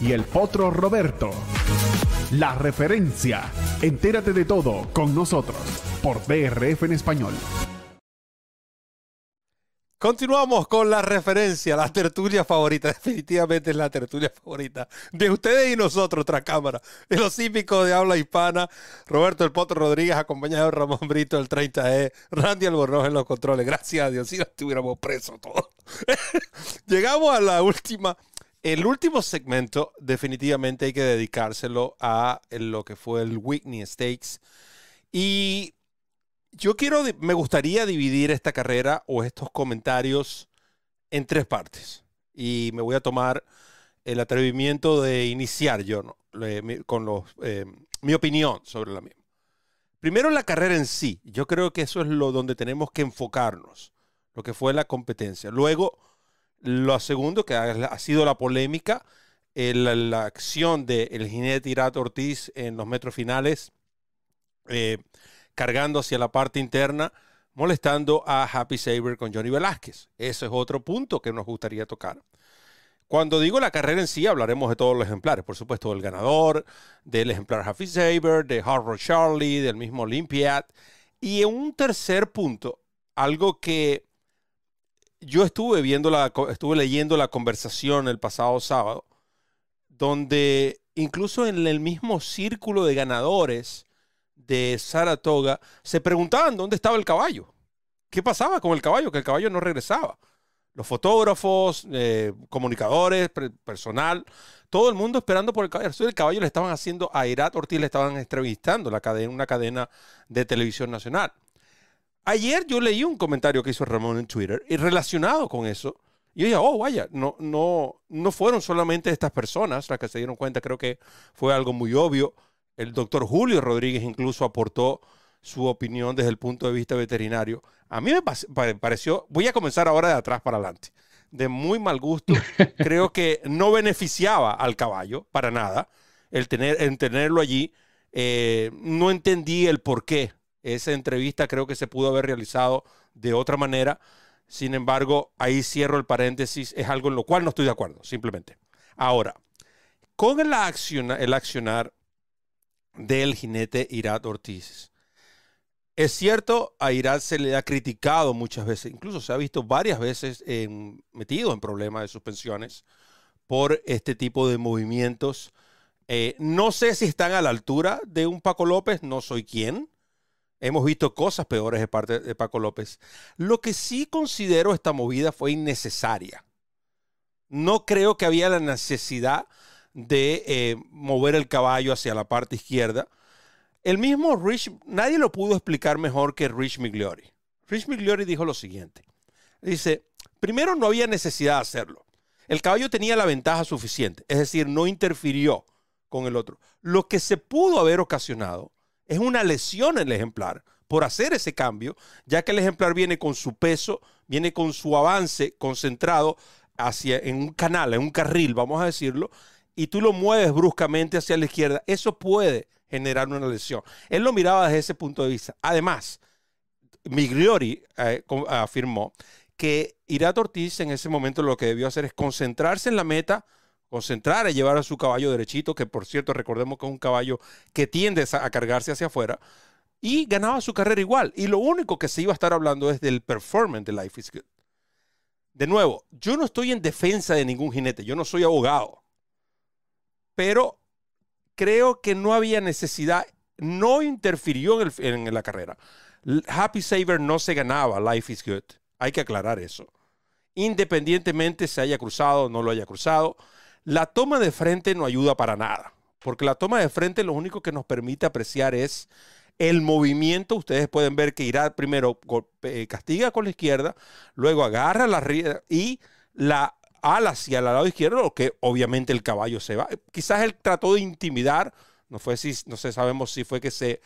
y el potro Roberto. La referencia. Entérate de todo con nosotros por DRF en español. Continuamos con la referencia, la tertulia favorita, definitivamente es la tertulia favorita de ustedes y nosotros, otra cámara, el ocípico de habla hispana, Roberto El Potro Rodríguez, acompañado de Ramón Brito, el 30E, Randy Albornoz en los controles, gracias a Dios, si no estuviéramos presos todos. Llegamos a la última el último segmento definitivamente hay que dedicárselo a lo que fue el Whitney Stakes. Y yo quiero, me gustaría dividir esta carrera o estos comentarios en tres partes. Y me voy a tomar el atrevimiento de iniciar yo con los, eh, mi opinión sobre la misma. Primero la carrera en sí. Yo creo que eso es lo donde tenemos que enfocarnos, lo que fue la competencia. Luego lo segundo, que ha, sido la polémica, la acción del el jinete Irato Ortiz en los metros finales, eh, cargando hacia la parte interna, molestando a Happy Saber con Johnny Velázquez. Ese es otro punto que nos gustaría tocar. Cuando digo la carrera en sí, hablaremos de todos los ejemplares, por supuesto, del ganador, del ejemplar Happy Saber, de Hard Charlie, del mismo Olympiad. Y un tercer punto, algo que yo estuve viendo la, estuve leyendo la conversación el pasado sábado, donde incluso en el mismo círculo de ganadores de Saratoga se preguntaban dónde estaba el caballo. ¿Qué pasaba con el caballo? Que el caballo no regresaba. Los fotógrafos, eh, comunicadores, personal, todo el mundo esperando por el caballo. El caballo le estaban haciendo a Irat Ortiz, le estaban entrevistando la cadena, una cadena de televisión nacional. Ayer yo leí un comentario que hizo Ramón en Twitter y relacionado con eso. Y yo dije, oh, vaya, no, no, no fueron solamente estas personas las que se dieron cuenta, creo que fue algo muy obvio. El doctor Julio Rodríguez incluso aportó su opinión desde el punto de vista veterinario. A mí me pareció, voy a comenzar ahora de atrás para adelante, de muy mal gusto. Creo que no beneficiaba al caballo para nada el, tener, tenerlo allí. Eh, no entendí el por qué. Esa entrevista creo que se pudo haber realizado de otra manera. Sin embargo, ahí cierro el paréntesis, es algo en lo cual no estoy de acuerdo, simplemente. Ahora, con el, accionar del jinete Irat Ortiz, es cierto, a Irat se le ha criticado muchas veces, incluso se ha visto varias veces metido en problemas de suspensiones por este tipo de movimientos. Eh, no sé si están a la altura de un Paco López, no soy quien, Hemos visto cosas peores de parte de Paco López. Lo que sí considero esta movida fue innecesaria. No creo que había la necesidad de eh, mover el caballo hacia la parte izquierda. El mismo Rich, nadie lo pudo explicar mejor que Rich Migliori. Rich Migliori dijo lo siguiente. Dice, primero no había necesidad de hacerlo. El caballo tenía la ventaja suficiente, es decir, no interfirió con el otro. Lo que se pudo haber ocasionado es una lesión el ejemplar por hacer ese cambio, ya que el ejemplar viene con su peso, viene con su avance concentrado hacia en un canal, en un carril, vamos a decirlo, y tú lo mueves bruscamente hacia la izquierda, eso puede generar una lesión. Él lo miraba desde ese punto de vista. Además, Migliori eh, afirmó que Irat Ortiz en ese momento lo que debió hacer es concentrarse en la meta, concentrar a llevar a su caballo derechito, que por cierto recordemos que es un caballo que tiende a cargarse hacia afuera, y ganaba su carrera igual. Y lo único que se iba a estar hablando es del performance de Life is Good. De nuevo, yo no estoy en defensa de ningún jinete, yo no soy abogado, pero creo que no había necesidad, no interfirió en, en la carrera. Happy Saver no se ganaba Life is Good, hay que aclarar eso. Independientemente se haya cruzado o no lo haya cruzado, la toma de frente no ayuda para nada, porque la toma de frente lo único que nos permite apreciar es el movimiento. Ustedes pueden ver que irá primero eh, castiga con la izquierda, luego agarra la y la ala hacia el lado izquierdo, lo que obviamente el caballo se va. Quizás él trató de intimidar, no fue si, no sabemos si fue que se,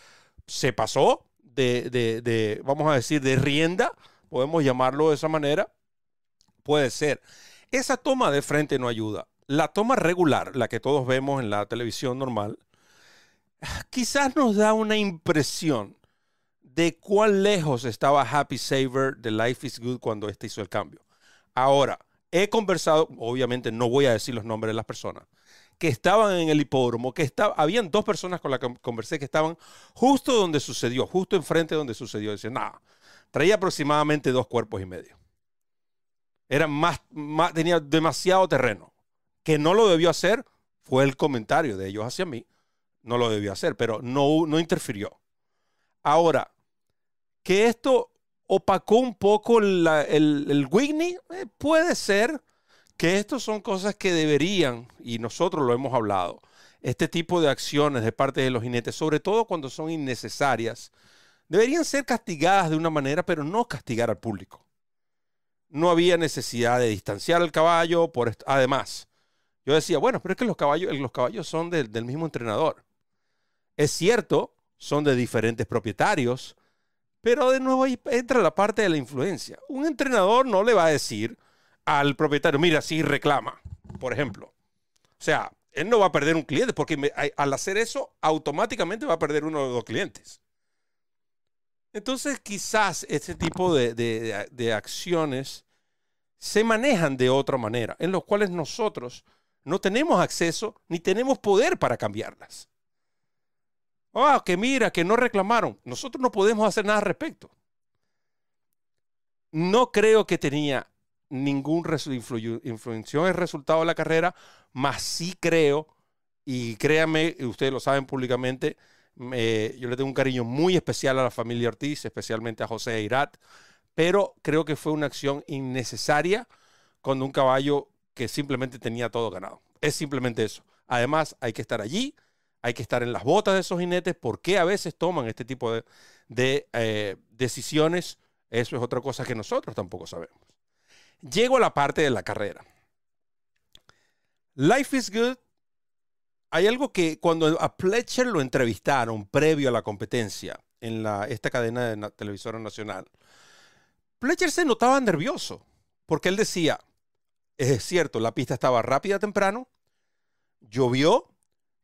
se pasó de, de, vamos a decir, de rienda, podemos llamarlo de esa manera. Puede ser. Esa toma de frente no ayuda la toma regular, la que todos vemos en la televisión normal, quizás nos da una impresión de cuán lejos estaba Happy Saver de Life is Good cuando este hizo el cambio. Ahora, he conversado, obviamente no voy a decir los nombres de las personas, que estaban en el hipódromo, que estaba, habían dos personas con las que conversé que estaban justo donde sucedió, justo enfrente de donde sucedió. Dicen, nada, traía aproximadamente dos cuerpos y medio. Era más, tenía demasiado terreno que no lo debió hacer, fue el comentario de ellos hacia mí, no lo debió hacer, pero no, no interfirió. Ahora, que esto opacó un poco el, el Whitney, eh, puede ser que estas son cosas que deberían, y nosotros lo hemos hablado, este tipo de acciones de parte de los jinetes, sobre todo cuando son innecesarias, deberían ser castigadas de una manera, pero no castigar al público. No había necesidad de distanciar al caballo, por además, yo decía, bueno, pero es que los caballos, los caballos son del, mismo entrenador. Es cierto, son de diferentes propietarios, pero de nuevo ahí entra la parte de la influencia. Un entrenador no le va a decir al propietario, mira, sí reclama, por ejemplo. O sea, él no va a perder un cliente porque al hacer eso automáticamente va a perder uno de los clientes. Entonces quizás este tipo de acciones se manejan de otra manera, en los cuales nosotros no tenemos acceso ni tenemos poder para cambiarlas. Ah, que mira, que no reclamaron. Nosotros no podemos hacer nada al respecto. No creo que tenía ningún influencia en el resultado de la carrera, más sí creo, y créanme, ustedes lo saben públicamente, yo le tengo un cariño muy especial a la familia Ortiz, especialmente a José Irat, pero creo que fue una acción innecesaria con un caballo que simplemente tenía todo ganado. Es simplemente eso. Además, hay que estar allí, hay que estar en las botas de esos jinetes, porque a veces toman este tipo de, eh, decisiones. Eso es otra cosa que nosotros tampoco sabemos. Llego a la parte de la carrera. Life is Good. Hay algo que cuando a Pletcher lo entrevistaron previo a la competencia en la, esta cadena de televisora nacional, Pletcher se notaba nervioso porque él decía, es cierto, la pista estaba rápida temprano, llovió,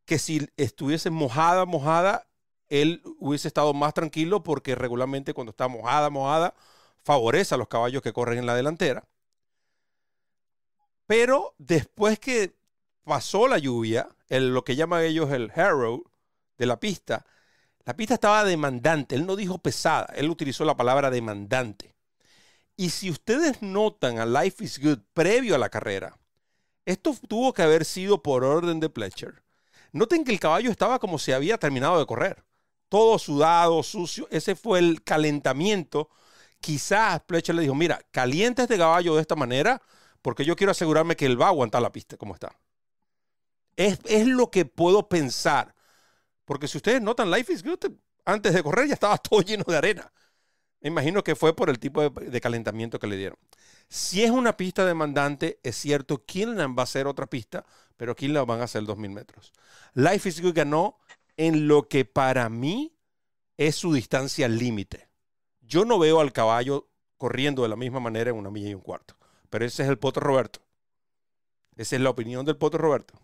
que si estuviese mojada, mojada, él hubiese estado más tranquilo porque regularmente cuando está mojada, mojada, favorece a los caballos que corren en la delantera. Pero después que pasó la lluvia, lo que llaman ellos el harrow de la pista, la pista estaba demandante. Él no dijo pesada, él utilizó la palabra demandante. Y si ustedes notan a Life is Good previo a la carrera, esto tuvo que haber sido por orden de Pletcher. Noten que el caballo estaba como si había terminado de correr. Todo sudado, sucio. Ese fue el calentamiento. Quizás Pletcher le dijo, mira, calienta este caballo de esta manera porque yo quiero asegurarme que él va a aguantar la pista como está. Es, lo que puedo pensar. Porque si ustedes notan, Life is Good, antes de correr ya estaba todo lleno de arena. Me imagino que fue por el tipo de, calentamiento que le dieron. Si es una pista demandante, es cierto, Kinlan va a hacer otra pista, pero Kinlan van a hacer 2.000 metros. Life is Good ganó en lo que para mí es su distancia límite. Yo no veo al caballo corriendo de la misma manera en una milla y un cuarto. Pero ese es el Poto Roberto. Esa es la opinión del Poto Roberto.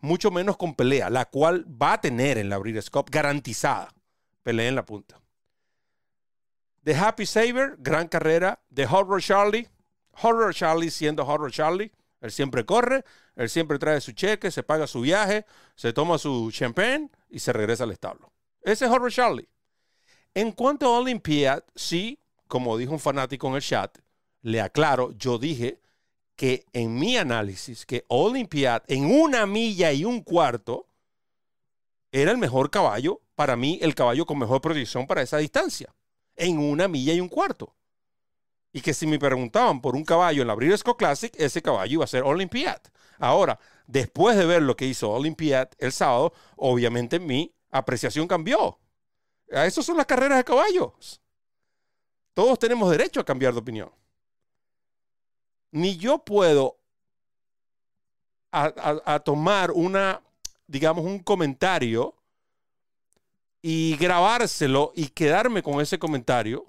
Mucho menos con pelea, la cual va a tener en la Breeders' Cup garantizada. Pelea en la punta. The Happy Saver, gran carrera. The Horror Charlie. Horror Charlie siendo Horror Charlie. Él siempre corre, él siempre trae su cheque, se paga su viaje, se toma su champagne y se regresa al establo. Ese es Horror Charlie. En cuanto a Olympiad, sí, como dijo un fanático en el chat, le aclaro, yo dije que en mi análisis, que Olympiad en una milla y un cuarto era el mejor caballo, para mí el caballo con mejor proyección para esa distancia, en una milla y un cuarto. Y que si me preguntaban por un caballo en la Breeders' Classic, ese caballo iba a ser Olympiad. Ahora, después de ver lo que hizo Olympiad el sábado, obviamente mi apreciación cambió. A eso son las carreras de caballos. Todos tenemos derecho a cambiar de opinión ni yo puedo a, tomar una, digamos, un comentario y grabárselo y quedarme con ese comentario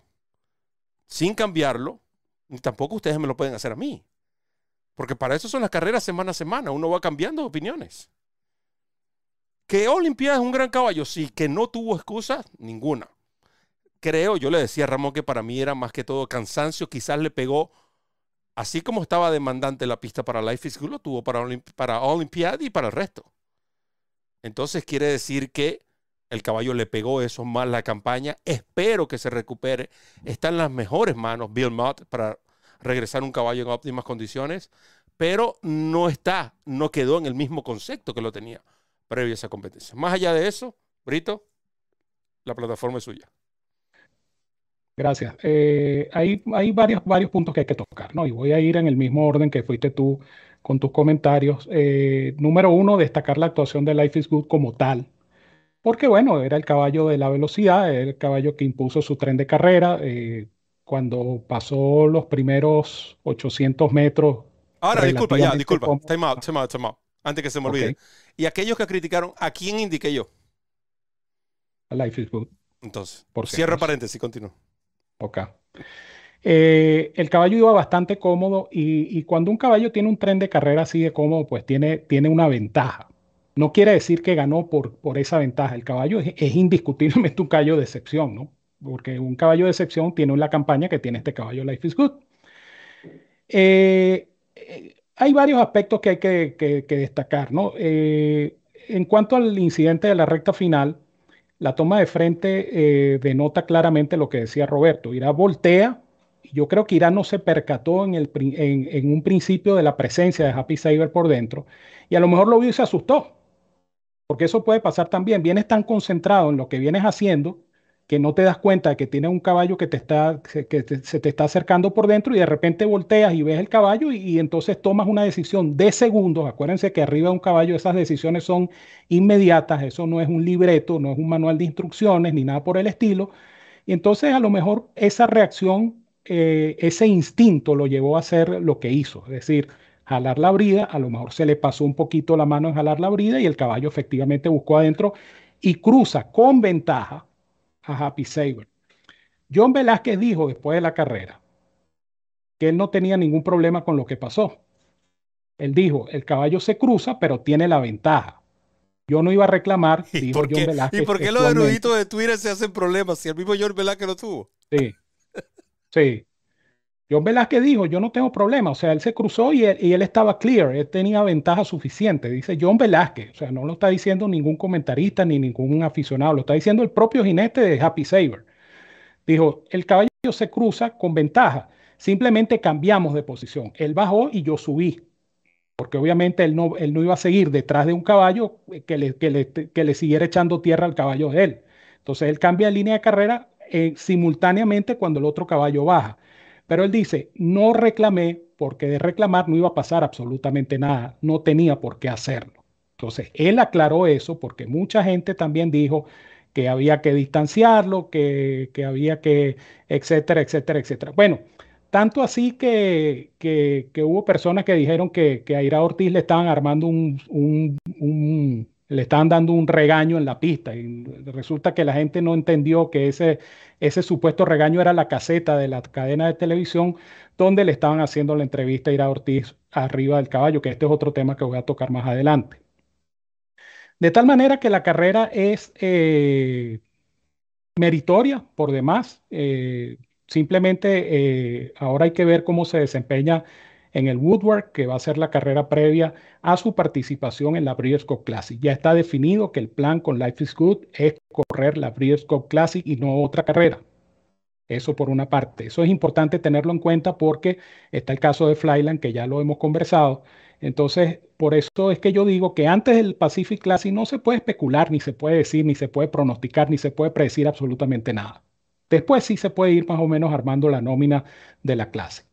sin cambiarlo, ni tampoco ustedes me lo pueden hacer a mí. Porque para eso son las carreras semana a semana, uno va cambiando opiniones. Que Olimpiada es un gran caballo, sí, que no tuvo excusa, ninguna. Creo, yo le decía a Ramón que para mí era más que todo cansancio, quizás le pegó así como estaba demandante la pista para Life is Good, lo tuvo para, para Olympiad y para el resto. Entonces quiere decir que el caballo le pegó eso mal la campaña. Espero que se recupere. Está en las mejores manos Bill Mott para regresar un caballo en óptimas condiciones, pero no está, no quedó en el mismo concepto que lo tenía previo a esa competencia. Más allá de eso, Brito, la plataforma es suya. Gracias. Eh, hay, hay varios, varios puntos que hay que tocar, ¿no? Y voy a ir en el mismo orden que fuiste tú con tus comentarios. Eh, número uno, destacar la actuación de Life is Good como tal. Porque, bueno, era el caballo de la velocidad, era el caballo que impuso su tren de carrera. Eh, cuando pasó los primeros 800 metros. Ahora, disculpa, ya, disculpa. Time out, time out, time out. Antes que se me olvide. Y aquellos que criticaron, ¿a quién indiqué yo? A Life is Good. Entonces, por cierra paréntesis, continúo. Ok. Eh, el caballo iba bastante cómodo y, cuando un caballo tiene un tren de carrera así de cómodo, pues tiene, tiene una ventaja. No quiere decir que ganó por, por esa ventaja. El caballo es, indiscutiblemente un caballo de excepción, ¿no? Porque un caballo de excepción tiene una campaña que tiene este caballo Life is Good. Eh, eh, hay varios aspectos que hay que, destacar, ¿no? Eh, en cuanto al incidente de la recta final, la toma de frente denota claramente lo que decía Roberto. Irá voltea. Yo creo que Irán no se percató en, el, en, un principio de la presencia de Happy Saber por dentro y a lo mejor lo vio y se asustó. Porque eso puede pasar también. Vienes tan concentrado en lo que vienes haciendo que no te das cuenta de que tienes un caballo que, te está, que se te está acercando por dentro y de repente volteas y ves el caballo y, entonces tomas una decisión de segundos. Acuérdense que arriba de un caballo esas decisiones son inmediatas, eso no es un libreto, no es un manual de instrucciones ni nada por el estilo. Y entonces a lo mejor esa reacción, eh, ese instinto lo llevó a hacer lo que hizo, es decir, jalar la brida, a lo mejor se le pasó un poquito la mano en jalar la brida y el caballo efectivamente buscó adentro y cruza con ventaja a Happy Saber. John Velázquez dijo después de la carrera que él no tenía ningún problema con lo que pasó. Él dijo, el caballo se cruza, pero tiene la ventaja. Yo no iba a reclamar, dijo John Velázquez. ¿Y por qué los eruditos de Twitter se hacen problemas si el mismo John Velázquez lo tuvo? Sí, sí. John Velázquez dijo, yo no tengo problema, o sea, él se cruzó y él, estaba clear, él tenía ventaja suficiente, dice John Velázquez, o sea, no lo está diciendo ningún comentarista ni ningún aficionado, lo está diciendo el propio jinete de Happy Saver. Dijo, el caballo se cruza con ventaja, simplemente cambiamos de posición, él bajó y yo subí, porque obviamente él no, él no iba a seguir detrás de un caballo que le, que le, que le siguiera echando tierra al caballo de él. Entonces él cambia de línea de carrera eh, simultáneamente cuando el otro caballo baja. Pero él dice, no reclamé porque de reclamar no iba a pasar absolutamente nada, no tenía por qué hacerlo. Entonces, él aclaró eso porque mucha gente también dijo que había que distanciarlo, que, había que, etcétera, etcétera, etcétera. Bueno, tanto así que, que, hubo personas que dijeron que, que, a Ira Ortiz le estaban armando un, un le estaban dando un regaño en la pista y resulta que la gente no entendió que ese, ese supuesto regaño era la caseta de la cadena de televisión donde le estaban haciendo la entrevista a Ira Ortiz arriba del caballo, que este es otro tema que voy a tocar más adelante. De tal manera que la carrera es eh, meritoria por demás. Eh, simplemente eh, ahora hay que ver cómo se desempeña en el Woodward, que va a ser la carrera previa a su participación en la Breeders' Cup Classic. Ya está definido que el plan con Life is Good es correr la Breeders' Cup Classic y no otra carrera. Eso por una parte. Eso es importante tenerlo en cuenta porque está el caso de Flyland, que ya lo hemos conversado. Entonces, por eso es que yo digo que antes del Pacific Classic no se puede especular, ni se puede decir, ni se puede pronosticar, ni se puede predecir absolutamente nada. Después sí se puede ir más o menos armando la nómina de la clase.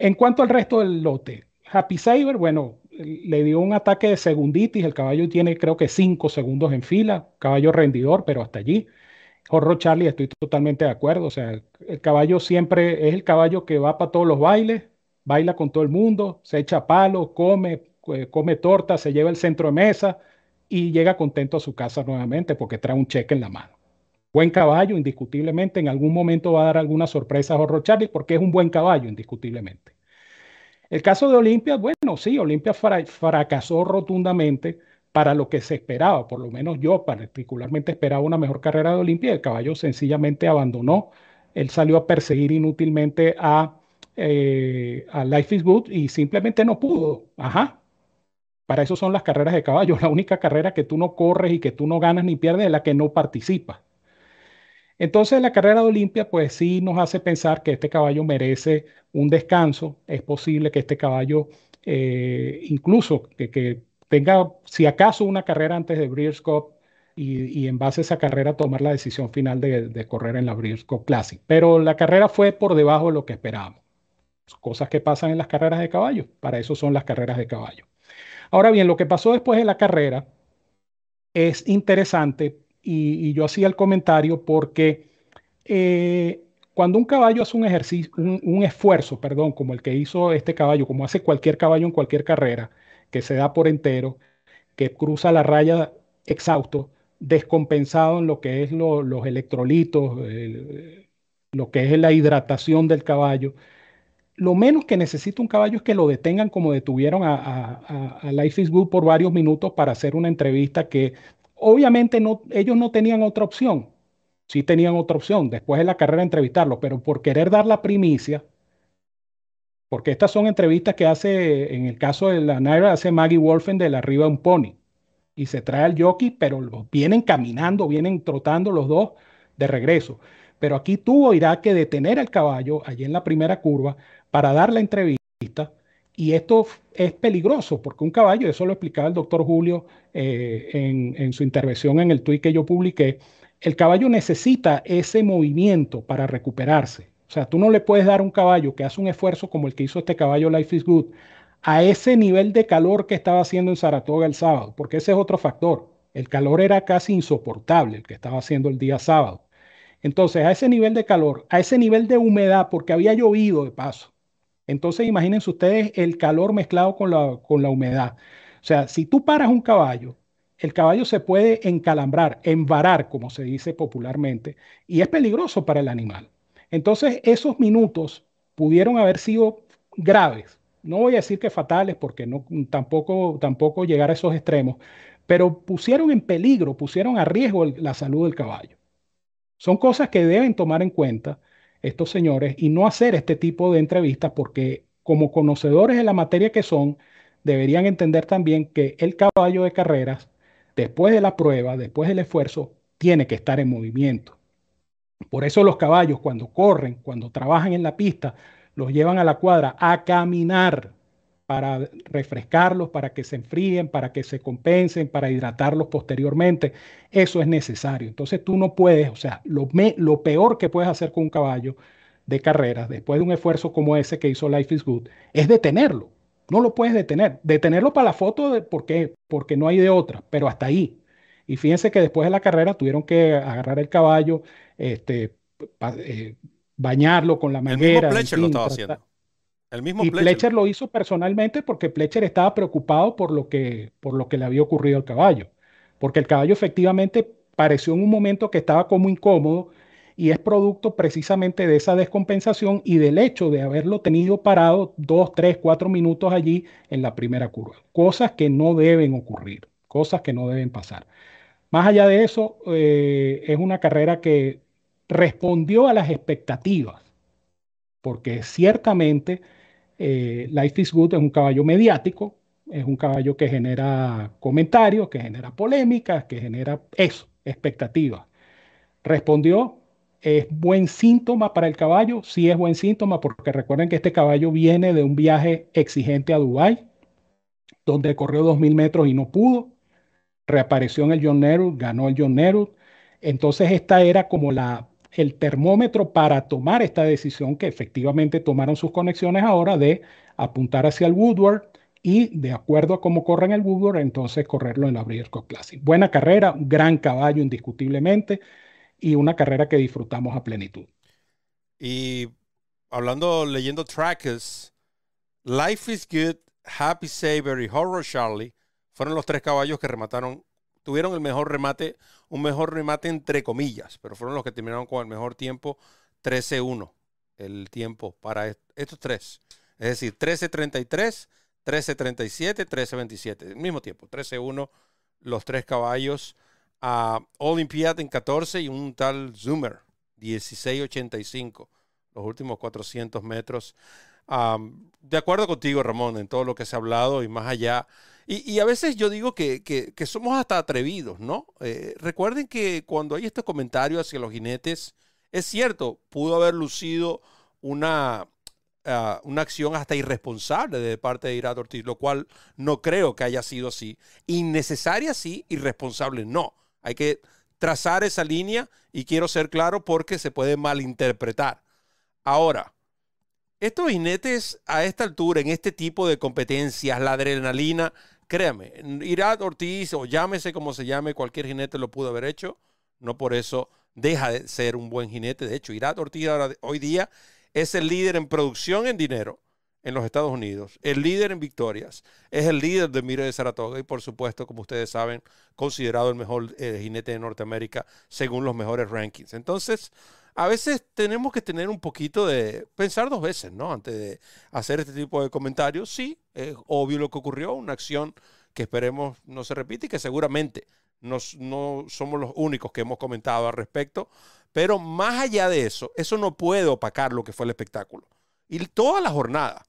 En cuanto al resto del lote, Happy Saber, bueno, le dio un ataque de segunditis. El caballo tiene creo que cinco segundos en fila. Caballo rendidor, pero hasta allí. Horror Charlie, estoy totalmente de acuerdo. O sea, el, caballo siempre es el caballo que va para todos los bailes, baila con todo el mundo, se echa palo, come, come torta, se lleva el centro de mesa y llega contento a su casa nuevamente porque trae un cheque en la mano. Buen caballo, indiscutiblemente. En algún momento va a dar alguna sorpresa a Horror Charlie porque es un buen caballo, indiscutiblemente. El caso de Olimpia, bueno, sí, Olimpia fracasó rotundamente para lo que se esperaba, por lo menos yo particularmente esperaba una mejor carrera de Olimpia, el caballo sencillamente abandonó, él salió a perseguir inútilmente a, eh, a Life is Good y simplemente no pudo, ajá. Para eso son las carreras de caballo, la única carrera que tú no corres y que tú no ganas ni pierdes es la que no participas. Entonces la carrera de Olimpia pues sí nos hace pensar que este caballo merece un descanso. Es posible que este caballo eh, incluso que, tenga, si acaso, una carrera antes de Breeders' Cup y, en base a esa carrera tomar la decisión final de, correr en la Breeders' Cup Classic. Pero la carrera fue por debajo de lo que esperábamos. Cosas que pasan en las carreras de caballo. Para eso son las carreras de caballo. Ahora bien, lo que pasó después de la carrera es interesante y, yo hacía el comentario porque eh, cuando un caballo hace un ejercicio, un, esfuerzo, perdón, como el que hizo este caballo, como hace cualquier caballo en cualquier carrera, que se da por entero, que cruza la raya exhausto, descompensado en lo que es los electrolitos, lo que es la hidratación del caballo, lo menos que necesita un caballo es que lo detengan como detuvieron a, a, a Life is Good por varios minutos para hacer una entrevista que Obviamente no, ellos no tenían otra opción. Sí tenían otra opción después de la carrera entrevistarlo, pero por querer dar la primicia, Porque estas son entrevistas que hace, en el caso de la Naira, hace Maggie Wolfen de la arriba un pony. Y se trae al jockey, pero vienen caminando, vienen trotando los dos de regreso. Pero aquí tuvo Irak que detener al caballo allí en la primera curva para dar la entrevista. Y esto es peligroso porque un caballo, eso lo explicaba el doctor Julio eh, en, en, su intervención en el tuit que yo publiqué, el caballo necesita ese movimiento para recuperarse. O sea, tú no le puedes dar a un caballo que hace un esfuerzo como el que hizo este caballo Life is Good a ese nivel de calor que estaba haciendo en Saratoga el sábado, porque ese es otro factor. El calor era casi insoportable el que estaba haciendo el día sábado. Entonces, a ese nivel de calor, a ese nivel de humedad, porque había llovido de paso. Entonces, imagínense ustedes el calor mezclado con la, con la humedad. O sea, si tú paras un caballo, el caballo se puede encalambrar, embarar, como se dice popularmente, y es peligroso para el animal. Entonces, esos minutos pudieron haber sido graves. No voy a decir que fatales, porque no, tampoco, tampoco llegar a esos extremos, pero pusieron en peligro, pusieron a riesgo la salud del caballo. Son cosas que deben tomar en cuenta estos señores y no hacer este tipo de entrevistas porque como conocedores de la materia que son, deberían entender también que el caballo de carreras, después de la prueba, después del esfuerzo, tiene que estar en movimiento. Por eso los caballos cuando corren, cuando trabajan en la pista, los llevan a la cuadra a caminar para refrescarlos, para que se enfríen, para que se compensen, para hidratarlos posteriormente. Eso es necesario. Entonces tú no puedes, o sea, lo, lo peor que puedes hacer con un caballo de carreras, después de un esfuerzo como ese que hizo Life is Good, es detenerlo. No lo puedes detener. Detenerlo para la foto, de, ¿por qué? Porque no hay de otra, pero hasta ahí. Y fíjense que después de la carrera tuvieron que agarrar el caballo, este, eh, bañarlo con la manguera. El mismo lo estaba haciendo mismo y Pletcher. lo hizo personalmente porque Pletcher estaba preocupado por lo, que, por lo que le había ocurrido al caballo. Porque el caballo efectivamente pareció en un momento que estaba como incómodo y es producto precisamente de esa descompensación y del hecho de haberlo tenido parado dos, tres, cuatro minutos allí en la primera curva. Cosas que no deben ocurrir, cosas que no deben pasar. Más allá de eso, eh, es una carrera que respondió a las expectativas, porque ciertamente eh, Life is Good es un caballo mediático, es un caballo que genera comentarios, que genera polémicas, que genera eso, expectativas. Respondió, ¿es buen síntoma para el caballo? Sí es buen síntoma porque recuerden que este caballo viene de un viaje exigente a Dubái, donde corrió 2.000 metros y no pudo. Reapareció en el John Nerud, ganó el John Nerud. Entonces esta era como la el termómetro para tomar esta decisión que efectivamente tomaron sus conexiones ahora de apuntar hacia el Woodward y de acuerdo a cómo corren el Woodward, entonces correrlo en la Breeders' Classic. Buena carrera, gran caballo indiscutiblemente y una carrera que disfrutamos a plenitud. Y hablando, leyendo trackers, Life is Good, Happy Saber y Horror Charlie fueron los tres caballos que remataron tuvieron el mejor remate, un mejor remate entre comillas, pero fueron los que terminaron con el mejor tiempo, 13-1, el tiempo para estos tres. Es decir, 13-33, 13-37, 13-27, el mismo tiempo, 13-1, los tres caballos. a Olympiad en 14 y un tal Zoomer, 16-85, los últimos 400 metros. de acuerdo contigo, Ramón, en todo lo que se ha hablado y más allá y, a veces yo digo que, somos hasta atrevidos, ¿no? Eh, recuerden que cuando hay este comentario hacia los jinetes, es cierto, pudo haber lucido una, ah, una acción hasta irresponsable de parte de Irat Ortiz, lo cual no creo que haya sido así. Innecesaria sí, irresponsable no. Hay que trazar esa línea y quiero ser claro porque se puede malinterpretar. Ahora, estos jinetes a esta altura, en este tipo de competencias, la adrenalina, créame, Irat Ortiz o llámese como se llame, cualquier jinete lo pudo haber hecho. No por eso deja de ser un buen jinete. De hecho, Irat Ortiz hoy día es el líder en producción en dinero en los Estados Unidos, el líder en victorias, es el líder de Mire de Saratoga y por supuesto, como ustedes saben, considerado el mejor eh, jinete de Norteamérica según los mejores rankings. Entonces, a veces tenemos que tener un poquito de pensar dos veces, ¿no? Antes de hacer este tipo de comentarios. Sí, es obvio lo que ocurrió, una acción que esperemos no se repita y que seguramente no somos los únicos que hemos comentado al respecto. Pero más allá de eso, eso no puede opacar lo que fue el espectáculo. Y toda la jornada,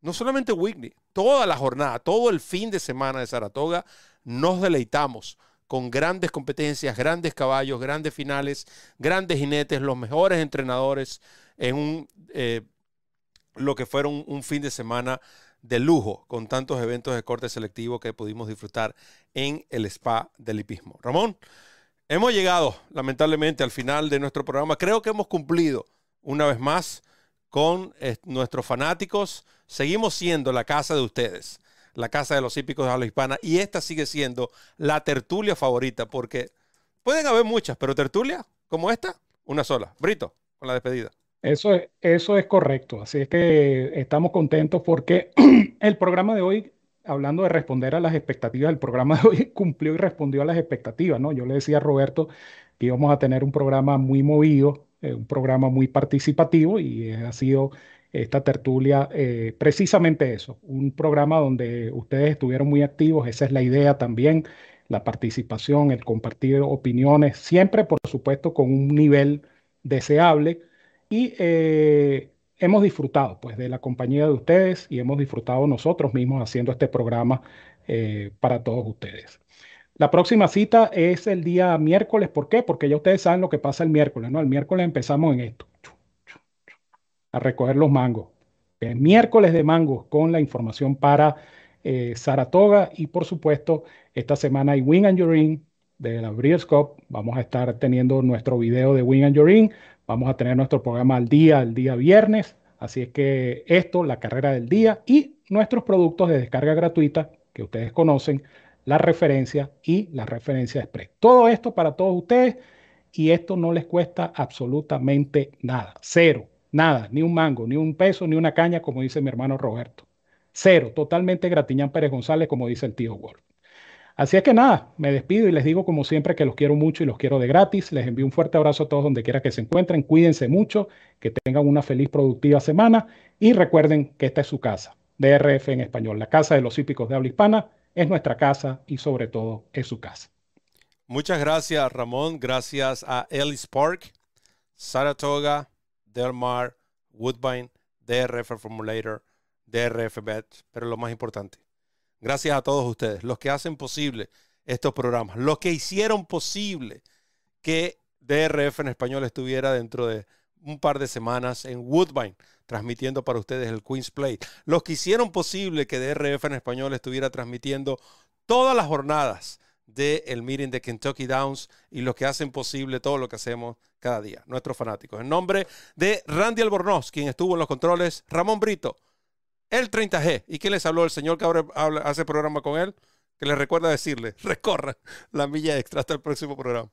no solamente Whitney, toda la jornada, todo el fin de semana de Saratoga, nos deleitamos con grandes competencias, grandes caballos, grandes finales, grandes jinetes, los mejores entrenadores en un, eh, lo que fueron un fin de semana de lujo con tantos eventos de corte selectivo que pudimos disfrutar en el spa del hipismo. Ramón, hemos llegado lamentablemente al final de nuestro programa. Creo que hemos cumplido una vez más con eh, nuestros fanáticos. Seguimos siendo la casa de ustedes, la casa de los hípicos de habla hispana, y esta sigue siendo la tertulia favorita, porque pueden haber muchas, pero tertulia como esta, una sola. Brito, con la despedida. Eso es, eso es correcto. Así es que estamos contentos porque el programa de hoy, hablando de responder a las expectativas, el programa de hoy cumplió y respondió a las expectativas, ¿no? Yo le decía a Roberto que íbamos a tener un programa muy movido, eh, un programa muy participativo y ha sido esta tertulia eh, precisamente eso, un programa donde ustedes estuvieron muy activos, esa es la idea también, la participación, el compartir opiniones, siempre por supuesto con un nivel deseable y eh, hemos disfrutado pues de la compañía de ustedes y hemos disfrutado nosotros mismos haciendo este programa para todos ustedes. La próxima cita es el día miércoles. ¿Por qué? Porque ya ustedes saben lo que pasa el miércoles, ¿no? El miércoles empezamos en esto, a recoger los mangos. El miércoles de mangos con la información para eh, Saratoga y por supuesto esta semana hay Wing and Your Ring de la Breeders' Cup. Vamos a estar teniendo nuestro video de Wing and Your Ring. Vamos a tener nuestro programa al día, el día viernes. Así es que esto, la carrera del día y nuestros productos de descarga gratuita que ustedes conocen la referencia y la referencia express. Todo esto para todos ustedes y esto no les cuesta absolutamente nada. Cero, nada, ni un mango, ni un peso, ni una caña, como dice mi hermano Roberto. Cero, totalmente Gratiñán Pérez González, como dice el tío Wolf. Así es que nada, me despido y les digo como siempre que los quiero mucho y los quiero de gratis. Les envío un fuerte abrazo a todos donde quiera que se encuentren. Cuídense mucho, que tengan una feliz, productiva semana y recuerden que esta es su casa, DRF en español, la casa de los hípicos de habla hispana es nuestra casa y sobre todo es su casa. Muchas gracias Ramón, gracias a Ellis Park, Saratoga, Del Mar, Woodbine, DRF Formulator, DRF Bet, pero lo más importante, gracias a todos ustedes, los que hacen posible estos programas, los que hicieron posible que DRF en español estuviera dentro de un par de semanas en Woodbine, transmitiendo para ustedes el Queen's Play. Los que hicieron posible que DRF en español estuviera transmitiendo todas las jornadas del el meeting de Kentucky Downs y los que hacen posible todo lo que hacemos cada día, nuestros fanáticos. En nombre de Randy Albornoz, quien estuvo en los controles, Ramón Brito, el 30G. ¿Y quién les habló? El señor que ahora hace programa con él, que les recuerda decirle, recorra la milla extra hasta el próximo programa.